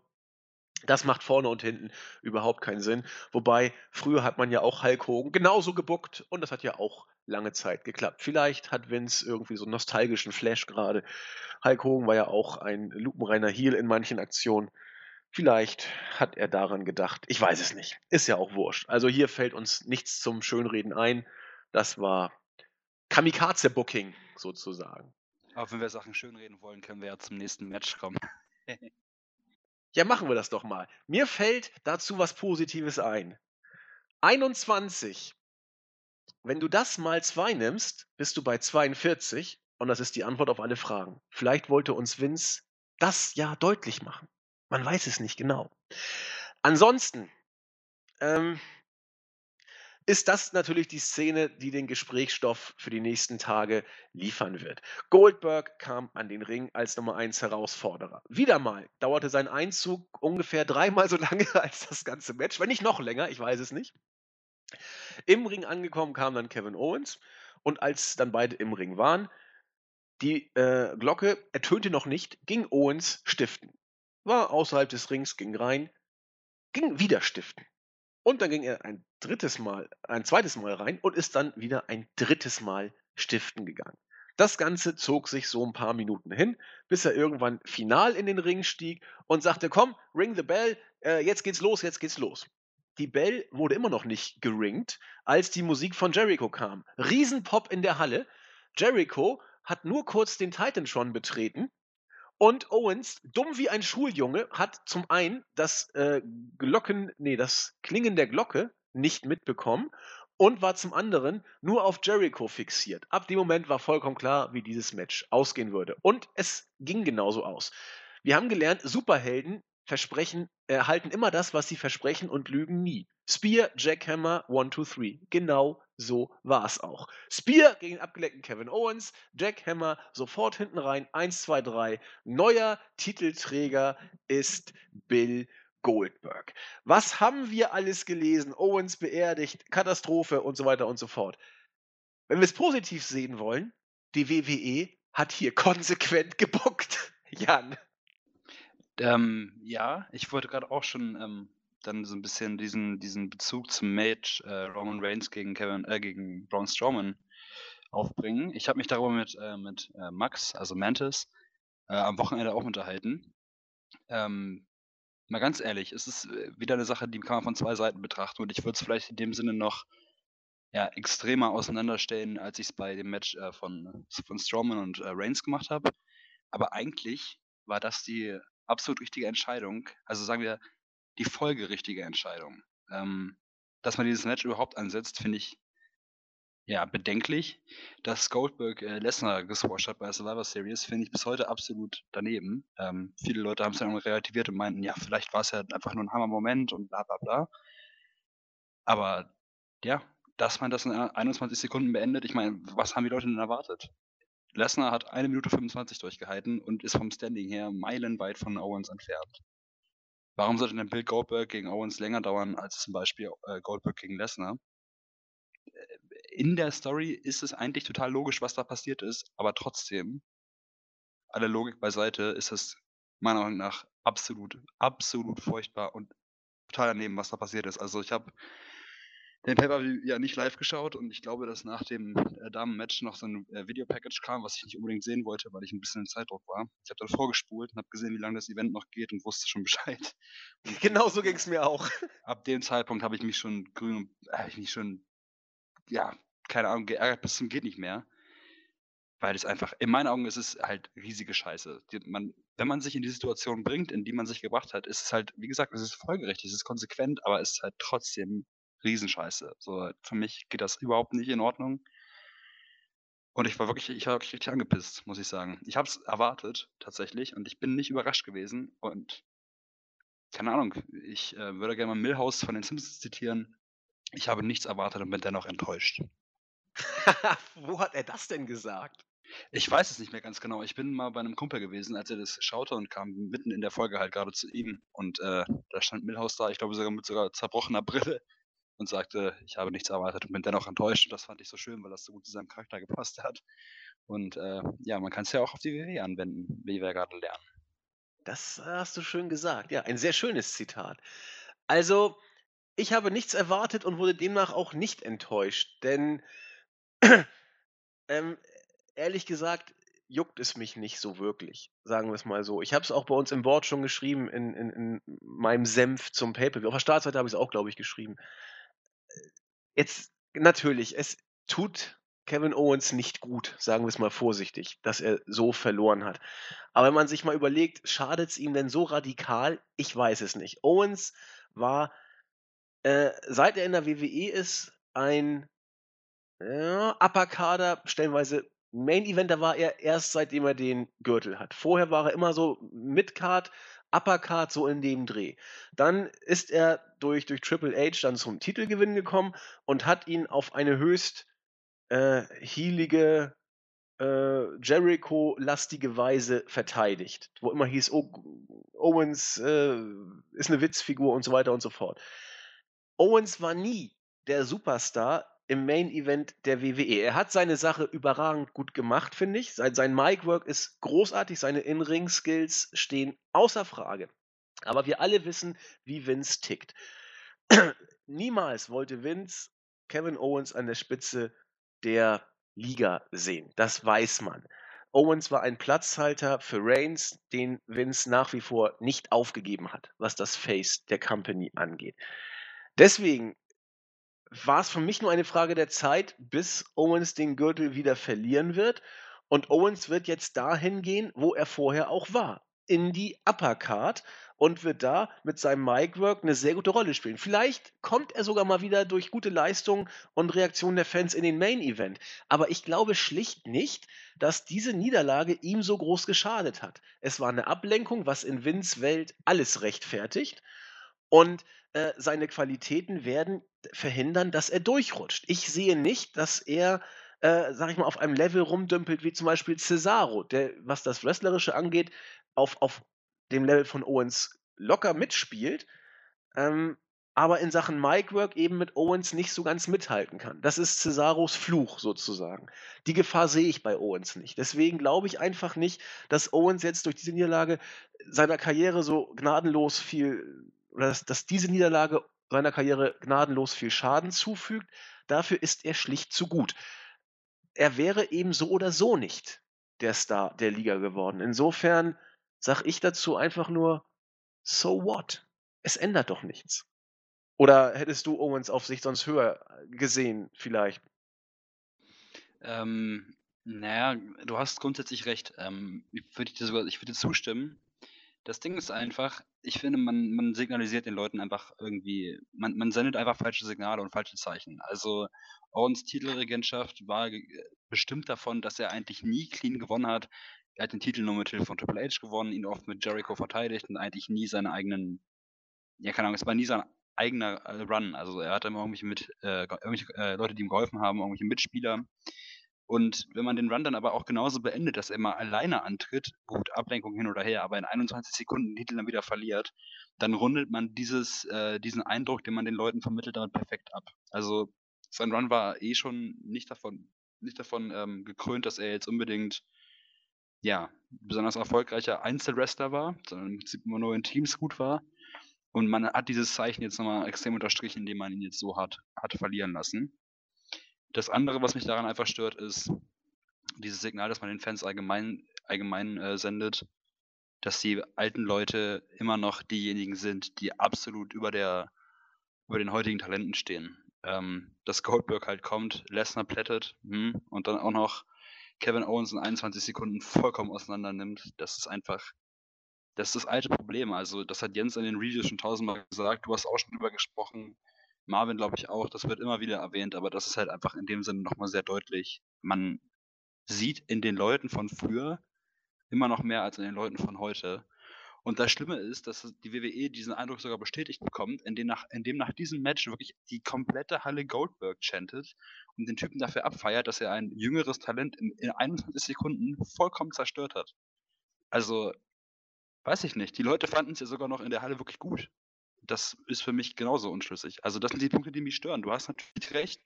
Speaker 1: das macht vorne und hinten überhaupt keinen Sinn. Wobei, früher hat man ja auch Hulk Hogan genauso gebuckt und das hat ja auch lange Zeit geklappt. Vielleicht hat Vince irgendwie so einen nostalgischen Flash gerade. Hulk Hogan war ja auch ein lupenreiner Heel in manchen Aktionen. Vielleicht hat er daran gedacht. Ich weiß es nicht. Ist ja auch wurscht. Also hier fällt uns nichts zum Schönreden ein. Das war Kamikaze-Booking sozusagen.
Speaker 2: Aber wenn wir Sachen schönreden wollen, können wir ja zum nächsten Match kommen.
Speaker 1: Ja, machen wir das doch mal. Mir fällt dazu was Positives ein. 21. Wenn du das mal 2 nimmst, bist du bei 42 und das ist die Antwort auf alle Fragen. Vielleicht wollte uns Vince das ja deutlich machen. Man weiß es nicht genau. Ansonsten ähm, ist das natürlich die Szene, die den Gesprächsstoff für die nächsten Tage liefern wird. Goldberg kam an den Ring als Nummer 1 Herausforderer. Wieder mal dauerte sein Einzug ungefähr dreimal so lange als das ganze Match, wenn nicht noch länger, ich weiß es nicht. Im Ring angekommen kam dann Kevin Owens und als dann beide im Ring waren, die äh, Glocke ertönte noch nicht, ging Owens stiften. War außerhalb des Rings, ging rein, ging wieder stiften. Und dann ging er ein drittes Mal, ein zweites Mal rein und ist dann wieder ein drittes Mal stiften gegangen. Das Ganze zog sich so ein paar Minuten hin, bis er irgendwann final in den Ring stieg und sagte, komm, ring the bell, äh, jetzt geht's los, jetzt geht's los. Die Bell wurde immer noch nicht geringt, als die Musik von Jericho kam. Riesenpop in der Halle. Jericho hat nur kurz den Titan schon betreten und Owens, dumm wie ein Schuljunge, hat zum einen das äh, Glocken, nee, das Klingen der Glocke nicht mitbekommen und war zum anderen nur auf Jericho fixiert. Ab dem Moment war vollkommen klar, wie dieses Match ausgehen würde. Und es ging genauso aus. Wir haben gelernt, Superhelden versprechen, erhalten immer das, was sie versprechen und lügen nie. Spear, Jackhammer, 1, 2, 3. Genau so war es auch. Spear gegen abgeleckten Kevin Owens, Jackhammer sofort hinten rein, 1, 2, 3. Neuer Titelträger ist Bill Goldberg. Was haben wir alles gelesen? Owens beerdigt, Katastrophe und so weiter und so fort. Wenn wir es positiv sehen wollen, die WWE hat hier konsequent gebuckt. Jan.
Speaker 2: Ähm, ja, ich wollte gerade auch schon ähm, dann so ein bisschen diesen, diesen Bezug zum Match äh, Roman Reigns gegen Kevin, äh, gegen Braun Strowman aufbringen. Ich habe mich darüber mit, äh, mit äh, Max, also Mantis, äh, am Wochenende auch unterhalten. Ähm, mal ganz ehrlich, es ist äh, wieder eine Sache, die kann man von zwei Seiten betrachten und ich würde es vielleicht in dem Sinne noch ja, extremer auseinanderstellen, als ich es bei dem Match von, von Strowman und Reigns gemacht habe. Aber eigentlich war das die absolut richtige Entscheidung. Also sagen wir, die folgerichtige Entscheidung. Ähm, dass man dieses Match überhaupt ansetzt, finde ich ja bedenklich. Dass Goldberg äh, Lesnar gesquasht hat bei der Survivor Series, finde ich bis heute absolut daneben. Ähm, viele Leute haben es dann relativiert und meinten, ja, vielleicht war es ja einfach nur ein Hammer-Moment und bla bla bla. Aber ja, dass man das in 21 Sekunden beendet, ich meine, was haben die Leute denn erwartet? Lesnar hat eine Minute 25 durchgehalten und ist vom Standing her meilenweit von Owens entfernt. Warum sollte denn Bill Goldberg gegen Owens länger dauern als zum Beispiel äh, Goldberg gegen Lesnar? Äh, in der Story ist es eigentlich total logisch, was da passiert ist, aber trotzdem, alle Logik beiseite, ist es meiner Meinung nach absolut, absolut furchtbar und total daneben, was da passiert ist. Also ich habe den Pay-Per-View ja nicht live geschaut und ich glaube, dass nach dem äh, Damen-Match noch so ein äh, Video-Package kam, was ich nicht unbedingt sehen wollte, weil ich ein bisschen in Zeitdruck war. Ich habe dann vorgespult und habe gesehen, wie lange das Event noch geht und wusste schon Bescheid.
Speaker 1: Und genau so ging es mir auch.
Speaker 2: Ab dem Zeitpunkt habe ich mich schon grün, habe ich mich schon, ja, keine Ahnung, geärgert bis zum geht nicht mehr. Weil es einfach, in meinen Augen ist es halt riesige Scheiße. Die, man, wenn man sich in die Situation bringt, in die man sich gebracht hat, ist es halt, wie gesagt, es ist folgerichtig, es ist konsequent, aber es ist halt trotzdem Riesenscheiße. So, für mich geht das überhaupt nicht in Ordnung. Und ich war wirklich, ich war wirklich richtig angepisst, muss ich sagen. Ich habe es erwartet, tatsächlich, und ich bin nicht überrascht gewesen. Und keine Ahnung, ich äh, würde gerne mal Millhouse von den Simpsons zitieren. Ich habe nichts erwartet und bin dennoch enttäuscht.
Speaker 1: Wo hat er das denn gesagt?
Speaker 2: Ich weiß es nicht mehr ganz genau. Ich bin mal bei einem Kumpel gewesen, als er das schaute und kam mitten in der Folge halt gerade zu ihm. Und äh, da stand Millhouse da, ich glaube sogar mit sogar zerbrochener Brille und sagte, ich habe nichts erwartet und bin dennoch enttäuscht. Und das fand ich so schön, weil das so gut zu seinem Charakter gepasst hat. Und äh, ja, man kann es ja auch auf die WWE anwenden, wie wir gerade lernen.
Speaker 1: Das hast du schön gesagt. Ja, ein sehr schönes Zitat. Also, ich habe nichts erwartet und wurde demnach auch nicht enttäuscht, denn ähm, ehrlich gesagt juckt es mich nicht so wirklich, sagen wir es mal so. Ich habe es auch bei uns im Wort schon geschrieben, in, in, in meinem Senf zum Paper. Auf der Startseite habe ich es auch, glaube ich, geschrieben. Jetzt natürlich, es tut Kevin Owens nicht gut, sagen wir es mal vorsichtig, dass er so verloren hat. Aber wenn man sich mal überlegt, schadet es ihm denn so radikal? Ich weiß es nicht. Owens war, äh, seit er in der WWE ist, ein ja, Upper-Kader, stellenweise Main-Eventer war er erst seitdem er den Gürtel hat. Vorher war er immer so Mid-Card, Uppercard so in dem Dreh. Dann ist er durch, durch Triple H dann zum Titelgewinn gekommen und hat ihn auf eine höchst äh, heelige, äh, Jericho-lastige Weise verteidigt. Wo immer hieß, oh, Owens äh, ist eine Witzfigur und so weiter und so fort. Owens war nie der Superstar im Main Event der WWE. Er hat seine Sache überragend gut gemacht, finde ich. Sein, sein Mic-Work ist großartig, seine In-Ring-Skills stehen außer Frage. Aber wir alle wissen, wie Vince tickt. Niemals wollte Vince Kevin Owens an der Spitze der Liga sehen. Das weiß man. Owens war ein Platzhalter für Reigns, den Vince nach wie vor nicht aufgegeben hat, was das Face der Company angeht. Deswegen war es für mich nur eine Frage der Zeit, bis Owens den Gürtel wieder verlieren wird. Und Owens wird jetzt dahin gehen, wo er vorher auch war. In die Uppercard und wird da mit seinem Micwork eine sehr gute Rolle spielen. Vielleicht kommt er sogar mal wieder durch gute Leistung und Reaktionen der Fans in den Main Event. Aber ich glaube schlicht nicht, dass diese Niederlage ihm so groß geschadet hat. Es war eine Ablenkung, was in Vince Welt alles rechtfertigt. Und äh, seine Qualitäten werden verhindern, dass er durchrutscht. Ich sehe nicht, dass er, äh, sag ich mal, auf einem Level rumdümpelt, wie zum Beispiel Cesaro, der, was das Wrestlerische angeht, auf, auf dem Level von Owens locker mitspielt, ähm, aber in Sachen Micwork eben mit Owens nicht so ganz mithalten kann. Das ist Cesaros Fluch sozusagen. Die Gefahr sehe ich bei Owens nicht. Deswegen glaube ich einfach nicht, dass Owens jetzt durch diese Niederlage seiner Karriere so gnadenlos viel, oder dass, dass diese Niederlage seiner Karriere gnadenlos viel Schaden zufügt. Dafür ist er schlicht zu gut. Er wäre eben so oder so nicht der Star der Liga geworden. Insofern sage ich dazu einfach nur, so what? Es ändert doch nichts. Oder hättest du Owens auf sich sonst höher gesehen, vielleicht?
Speaker 2: Ähm, naja, du hast grundsätzlich recht. Ähm, ich würde dir sogar, ich würde zustimmen. Das Ding ist einfach, ich finde, man, man signalisiert den Leuten einfach irgendwie, man, man sendet einfach falsche Signale und falsche Zeichen. Also Owens Titelregentschaft war bestimmt davon, dass er eigentlich nie clean gewonnen hat. Er hat den Titel nur mit Hilfe von Triple H gewonnen, ihn oft mit Jericho verteidigt und eigentlich nie seine eigenen, ja keine Ahnung, es war nie sein eigener äh, Run. Also er hatte immer irgendwelche mit, äh, irgendwelche äh, Leute, die ihm geholfen haben, irgendwelche Mitspieler. Und wenn man den Run dann aber auch genauso beendet, dass er mal alleine antritt, gut, Ablenkung hin oder her, aber in 21 Sekunden den Titel dann wieder verliert, dann rundet man dieses, äh, diesen Eindruck, den man den Leuten vermittelt, damit perfekt ab. Also sein Run war eh schon nicht davon, nicht davon ähm, gekrönt, dass er jetzt unbedingt ja, besonders erfolgreicher Einzelwrestler war, sondern im Prinzip immer nur in Teams gut war. Und man hat dieses Zeichen jetzt nochmal extrem unterstrichen, indem man ihn jetzt so hart hat verlieren lassen. Das andere, was mich daran einfach stört, ist dieses Signal, das man den Fans allgemein, allgemein äh, sendet, dass die alten Leute immer noch diejenigen sind, die absolut über der über den heutigen Talenten stehen. Ähm, dass Goldberg halt kommt, Lesnar plättet hm, und dann auch noch Kevin Owens in 21 Sekunden vollkommen auseinander nimmt. Das ist einfach, das ist das alte Problem. Also das hat Jens in den Reviews schon tausendmal gesagt. Du hast auch schon drüber gesprochen. Marvin, glaube ich, auch, das wird immer wieder erwähnt, aber das ist halt einfach in dem Sinne nochmal sehr deutlich. Man sieht in den Leuten von früher immer noch mehr als in den Leuten von heute. Und das Schlimme ist, dass die WWE diesen Eindruck sogar bestätigt bekommt, indem nach, indem nach diesem Match wirklich die komplette Halle Goldberg chantet und den Typen dafür abfeiert, dass er ein jüngeres Talent in, in 21 Sekunden vollkommen zerstört hat. Also, weiß ich nicht. Die Leute fanden es ja sogar noch in der Halle wirklich gut das ist für mich genauso unschlüssig. Also das sind die Punkte, die mich stören. Du hast natürlich recht.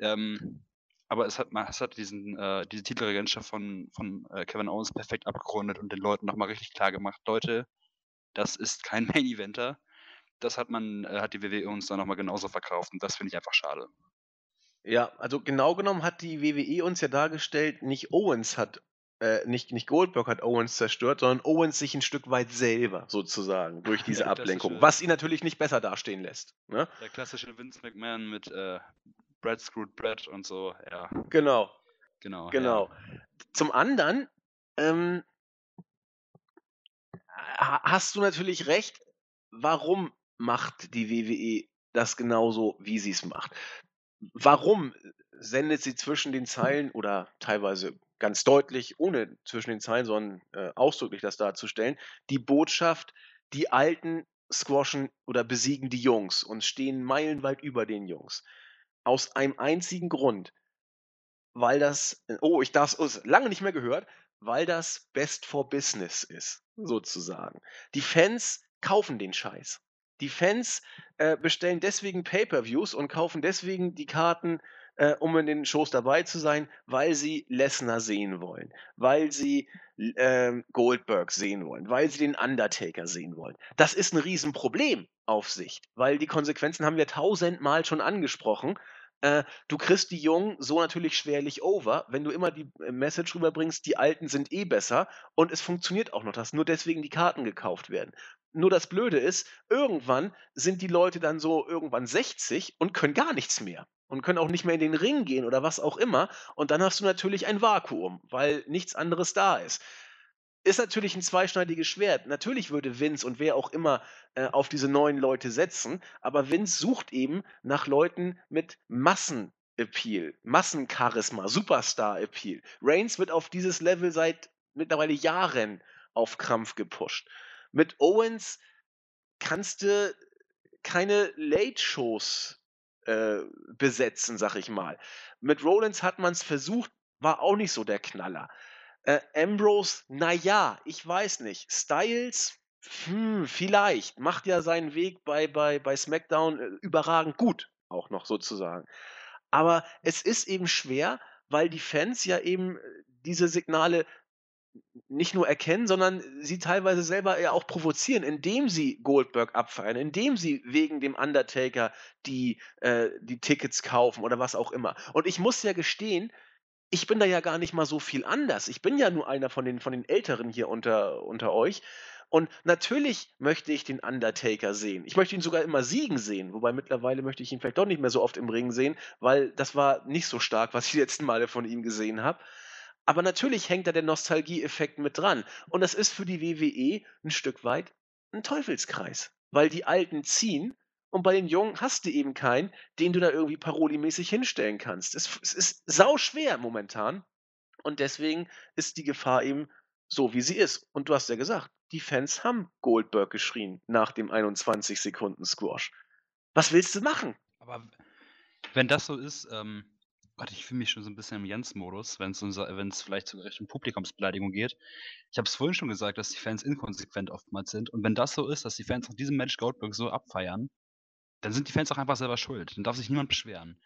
Speaker 2: Ähm, aber es hat, es hat diesen, äh, diese Titelregentschaft von, von äh, Kevin Owens perfekt abgerundet und den Leuten nochmal richtig klar gemacht, Leute, das ist kein Main-Eventer. Das hat man, äh, hat die WWE uns dann nochmal genauso verkauft und das finde ich einfach schade.
Speaker 1: Ja, also genau genommen hat die WWE uns ja dargestellt, nicht Owens hat äh, nicht, nicht Goldberg hat Owens zerstört, sondern Owens sich ein Stück weit selber sozusagen durch diese Ablenkung, was ihn natürlich nicht besser dastehen lässt. Ne?
Speaker 2: Der klassische Vince McMahon mit äh, Brad screwed Brad und so, ja.
Speaker 1: Genau.
Speaker 2: Genau.
Speaker 1: Genau.
Speaker 2: Ja.
Speaker 1: Zum anderen ähm, hast du natürlich recht. Warum macht die WWE das genauso, wie sie es macht? Warum sendet sie zwischen den Zeilen oder teilweise ganz deutlich, ohne zwischen den Zeilen, sondern äh, ausdrücklich das darzustellen, die Botschaft, die Alten squashen oder besiegen die Jungs und stehen meilenweit über den Jungs. Aus einem einzigen Grund weil das, oh, ich darf es lange nicht mehr gehört, weil das Best for Business ist, sozusagen. Die Fans kaufen den Scheiß. Die Fans äh, bestellen deswegen Pay-per-Views und kaufen deswegen die Karten, äh, um in den Shows dabei zu sein, weil sie Lesnar sehen wollen, weil sie äh, Goldberg sehen wollen, weil sie den Undertaker sehen wollen. Das ist ein Riesenproblem auf Sicht, weil die Konsequenzen haben wir tausendmal schon angesprochen äh, du kriegst die Jungen so natürlich schwerlich over, wenn du immer die äh, Message rüberbringst, die Alten sind eh besser und es funktioniert auch noch, dass nur deswegen die Karten gekauft werden. Nur das Blöde ist, irgendwann sind die Leute dann so irgendwann 60 und können gar nichts mehr und können auch nicht mehr in den Ring gehen oder was auch immer. Und dann hast du natürlich ein Vakuum, weil nichts anderes da ist ist natürlich ein zweischneidiges Schwert. Natürlich würde Vince und wer auch immer äh, auf diese neuen Leute setzen, aber Vince sucht eben nach Leuten mit Massenappeal, Massencharisma, Superstar-Appeal. Reigns wird auf dieses Level seit mittlerweile Jahren auf Krampf gepusht. Mit Owens kannst du keine Late-Shows äh, besetzen, sag ich mal. Mit Rollins hat man es versucht, war auch nicht so der Knaller. Äh, Ambrose, naja, ich weiß nicht. Styles, hm, vielleicht. Macht ja seinen Weg bei, bei, bei SmackDown äh, überragend gut, auch noch sozusagen. Aber es ist eben schwer, weil die Fans ja eben äh, diese Signale nicht nur erkennen, sondern sie teilweise selber ja auch provozieren, indem sie Goldberg abfeiern, indem sie wegen dem Undertaker die, äh, die Tickets kaufen oder was auch immer. Und ich muss ja gestehen, ich bin da ja gar nicht mal so viel anders. Ich bin ja nur einer von den, von den Älteren hier unter, unter euch. Und natürlich möchte ich den Undertaker sehen. Ich möchte ihn sogar immer siegen sehen. Wobei mittlerweile möchte ich ihn vielleicht doch nicht mehr so oft im Ring sehen, weil das war nicht so stark, was ich die letzten Male von ihm gesehen habe. Aber natürlich hängt da der Nostalgieeffekt mit dran. Und das ist für die WWE ein Stück weit ein Teufelskreis. Weil die Alten ziehen und bei den Jungen hast du eben keinen, den du da irgendwie parolimäßig hinstellen kannst. Es, es ist sau schwer momentan. Und deswegen ist die Gefahr eben so, wie sie ist. Und du hast ja gesagt, die Fans haben Goldberg geschrien nach dem 21 Sekunden Squash. Was willst du machen?
Speaker 2: Aber wenn das so ist, ähm, Gott, ich fühle mich schon so ein bisschen im Jens-Modus, wenn es vielleicht sogar Richtung Publikumsbeleidigung geht. Ich habe es vorhin schon gesagt, dass die Fans inkonsequent oftmals sind. Und wenn das so ist, dass die Fans nach diesem Match Goldberg so abfeiern, dann sind die Fans auch einfach selber schuld. Dann darf sich niemand beschweren.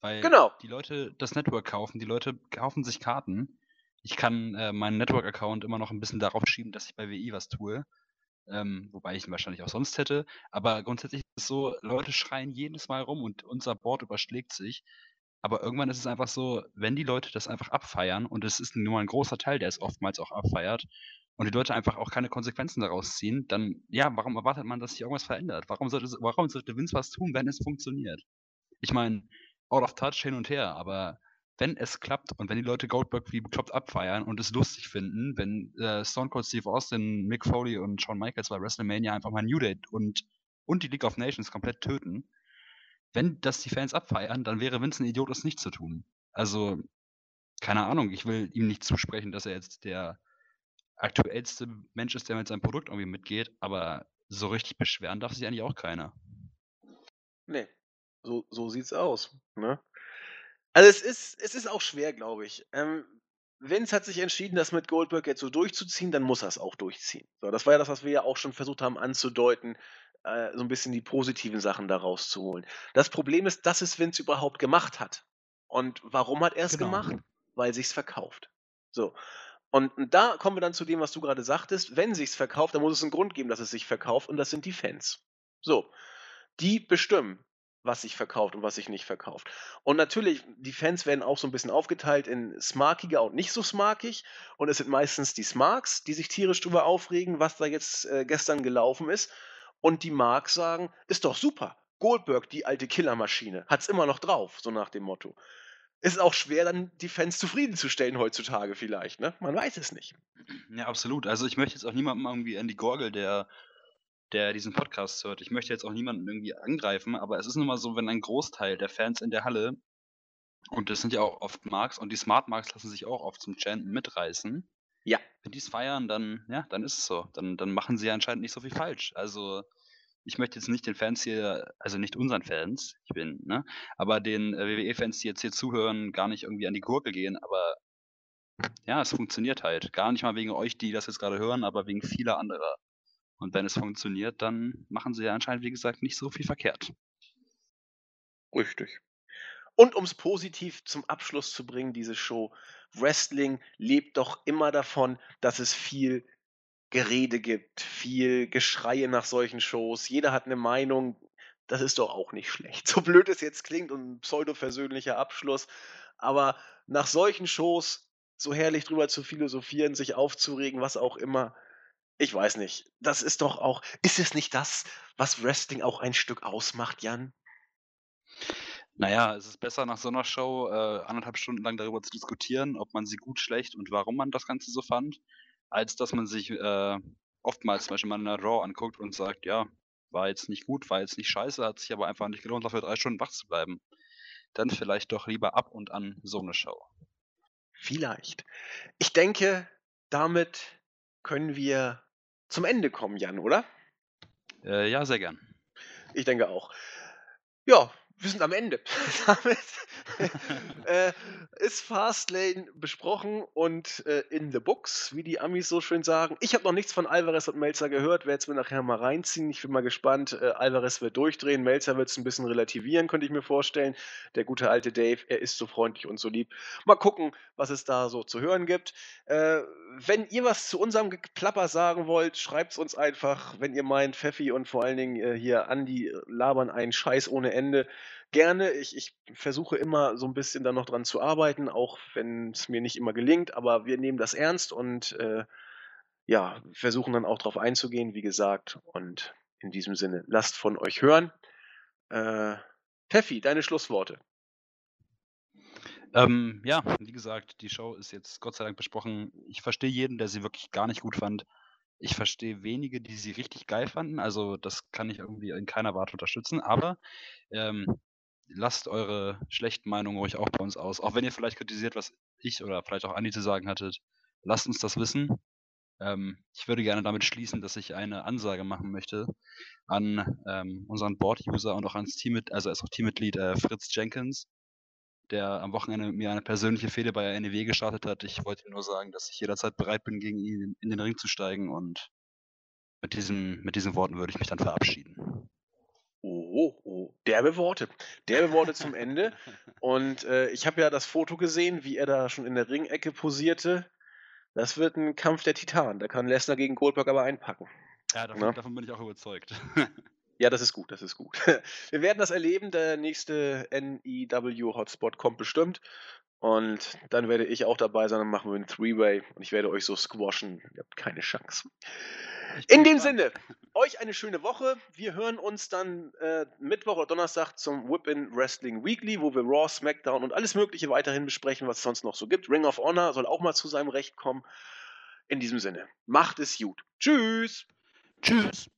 Speaker 2: Weil
Speaker 1: Genau.
Speaker 2: die Leute das Network kaufen, die Leute kaufen sich Karten. Ich kann äh, meinen Network-Account immer noch ein bisschen darauf schieben, dass ich bei WI was tue. Ähm, wobei ich ihn wahrscheinlich auch sonst hätte. Aber grundsätzlich ist es so, Leute schreien jedes Mal rum und unser Board überschlägt sich. Aber irgendwann ist es einfach so, wenn die Leute das einfach abfeiern, und es ist nur ein großer Teil, der es oftmals auch abfeiert, und die Leute einfach auch keine Konsequenzen daraus ziehen, dann, ja, warum erwartet man, dass sich irgendwas verändert? Warum sollte, warum sollte Vince was tun, wenn es funktioniert? Ich meine, out of touch hin und her, aber wenn es klappt und wenn die Leute Goldberg wie bekloppt abfeiern und es lustig finden, wenn äh, Stone Cold Steve Austin, Mick Foley und Shawn Michaels bei WrestleMania einfach mal New Day und, und die League of Nations komplett töten, wenn das die Fans abfeiern, dann wäre Vince ein Idiot, das nicht zu tun. Also, keine Ahnung, ich will ihm nicht zusprechen, dass er jetzt der aktuellste Mensch ist, der mit seinem Produkt irgendwie mitgeht, aber so richtig beschweren darf sich eigentlich auch keiner.
Speaker 1: Nee, so, so sieht's aus. Ne? Also es ist, es ist auch schwer, glaube ich. Ähm, Vince hat sich entschieden, das mit Goldberg jetzt so durchzuziehen, dann muss er es auch durchziehen. So, das war ja das, was wir ja auch schon versucht haben anzudeuten, äh, so ein bisschen die positiven Sachen daraus zu holen. Das Problem ist, dass es Vince überhaupt gemacht hat. Und warum hat er es
Speaker 2: Genau.
Speaker 1: gemacht? Weil sich's verkauft. So. Und, da kommen wir dann zu dem, was du gerade sagtest. Wenn sich's verkauft, dann muss es einen Grund geben, dass es sich verkauft, und das sind die Fans. So. Die bestimmen, was sich verkauft und was sich nicht verkauft. Und natürlich, die Fans werden auch so ein bisschen aufgeteilt in smarkiger und nicht so smarkig. Und es sind meistens die Smarks, die sich tierisch drüber aufregen, was da jetzt äh, gestern gelaufen ist. Und die Marks sagen, ist doch super. Goldberg, die alte Killermaschine, hat's immer noch drauf, so nach dem Motto. Ist auch schwer, dann die Fans zufriedenzustellen heutzutage vielleicht, ne? Man weiß es nicht.
Speaker 2: Ja, absolut. Also ich möchte jetzt auch niemandem irgendwie an die Gorgel, der, der diesen Podcast hört. Ich möchte jetzt auch niemanden irgendwie angreifen, aber es ist nun mal so, wenn ein Großteil der Fans in der Halle, und das sind ja auch oft Marks, und die Smart Marks lassen sich auch oft zum Chanten mitreißen.
Speaker 1: Ja.
Speaker 2: Wenn die es feiern, dann, ja, dann ist es so. Dann, dann machen sie anscheinend nicht so viel falsch. Also ich möchte jetzt nicht den Fans hier, also nicht unseren Fans, ich bin, ne, aber den äh, WWE-Fans, die jetzt hier zuhören, gar nicht irgendwie an die Gurke gehen, aber ja, es funktioniert halt. Gar nicht mal wegen euch, die das jetzt gerade hören, aber wegen vieler anderer. Und wenn es funktioniert, dann machen sie ja anscheinend, wie gesagt, nicht so viel verkehrt.
Speaker 1: Richtig. Und um es positiv zum Abschluss zu bringen, diese Show, Wrestling lebt doch immer davon, dass es viel Gerede gibt, viel Geschreie nach solchen Shows. Jeder hat eine Meinung. Das ist doch auch nicht schlecht. So blöd es jetzt klingt und ein pseudo-versöhnlicher Abschluss. Aber nach solchen Shows so herrlich drüber zu philosophieren, sich aufzuregen, was auch immer. Ich weiß nicht. Das ist doch auch, ist es nicht das, was Wrestling auch ein Stück ausmacht, Jan?
Speaker 2: Naja, es ist besser nach so einer Show äh, anderthalb Stunden lang darüber zu diskutieren, ob man sie gut, schlecht und warum man das Ganze so fand, als dass man sich äh, oftmals zum Beispiel mal eine Raw anguckt und sagt, ja, war jetzt nicht gut, war jetzt nicht scheiße, hat sich aber einfach nicht gelohnt, dafür drei Stunden wach zu bleiben. Dann vielleicht doch lieber ab und an so eine Show.
Speaker 1: Vielleicht. Ich denke, damit können wir zum Ende kommen, Jan, oder?
Speaker 2: Äh, ja, sehr gern.
Speaker 1: Ich denke auch. Ja, wir sind am Ende. Damit äh, ist Fastlane besprochen und äh, in the books, wie die Amis so schön sagen. Ich habe noch nichts von Alvarez und Melzer gehört, werde es mir nachher mal reinziehen. Ich bin mal gespannt. Äh, Alvarez wird durchdrehen, Melzer wird es ein bisschen relativieren, könnte ich mir vorstellen. Der gute alte Dave, er ist so freundlich und so lieb. Mal gucken, was es da so zu hören gibt. Äh, wenn ihr was zu unserem Geplapper sagen wollt, schreibt es uns einfach. Wenn ihr meint, Pfeffi und vor allen Dingen äh, hier Andi labern einen Scheiß ohne Ende gerne. Ich, ich versuche immer so ein bisschen da noch dran zu arbeiten, auch wenn es mir nicht immer gelingt, aber wir nehmen das ernst und äh, ja, versuchen dann auch darauf einzugehen, wie gesagt. Und in diesem Sinne, lasst von euch hören. Äh, Peffi, deine Schlussworte.
Speaker 2: Ähm, ja, wie gesagt, die Show ist jetzt Gott sei Dank besprochen. Ich verstehe jeden, der sie wirklich gar nicht gut fand. Ich verstehe wenige, die sie richtig geil fanden. Also das kann ich irgendwie in keiner Warte unterstützen. Aber ähm, lasst eure schlechten Meinungen ruhig auch bei uns aus. Auch wenn ihr vielleicht kritisiert, was ich oder vielleicht auch Andi zu sagen hattet, lasst uns das wissen. Ähm, ich würde gerne damit schließen, dass ich eine Ansage machen möchte an ähm, unseren Board-User und auch ans Teammitglied, also als auch Teammitglied äh, Fritz Jenkins, der am Wochenende mir eine persönliche Fehde bei NEW gestartet hat. Ich wollte nur sagen, dass ich jederzeit bereit bin, gegen ihn in den Ring zu steigen und mit, diesem, mit diesen Worten würde ich mich dann verabschieden.
Speaker 1: Oh, oh, derbe Worte. Derbe Worte zum Ende. Und äh, ich habe ja das Foto gesehen, wie er da schon in der Ringecke posierte. Das wird ein Kampf der Titanen. Da kann Lesnar gegen Goldberg aber einpacken.
Speaker 2: Ja, davon, ja? davon bin ich auch überzeugt.
Speaker 1: ja, das ist gut, das ist gut. Wir werden das erleben. Der nächste NEW Hotspot kommt bestimmt. Und dann werde ich auch dabei sein. Dann machen wir einen Three-Way. Und ich werde euch so squashen. Ihr habt keine Chance. In dem Sinne, euch eine schöne Woche. Wir hören uns dann äh, Mittwoch oder Donnerstag zum Whip-In Wrestling Weekly, wo wir Raw, SmackDown und alles Mögliche weiterhin besprechen, was es sonst noch so gibt. Ring of Honor soll auch mal zu seinem Recht kommen. In diesem Sinne, macht es gut. Tschüss.
Speaker 2: Tschüss.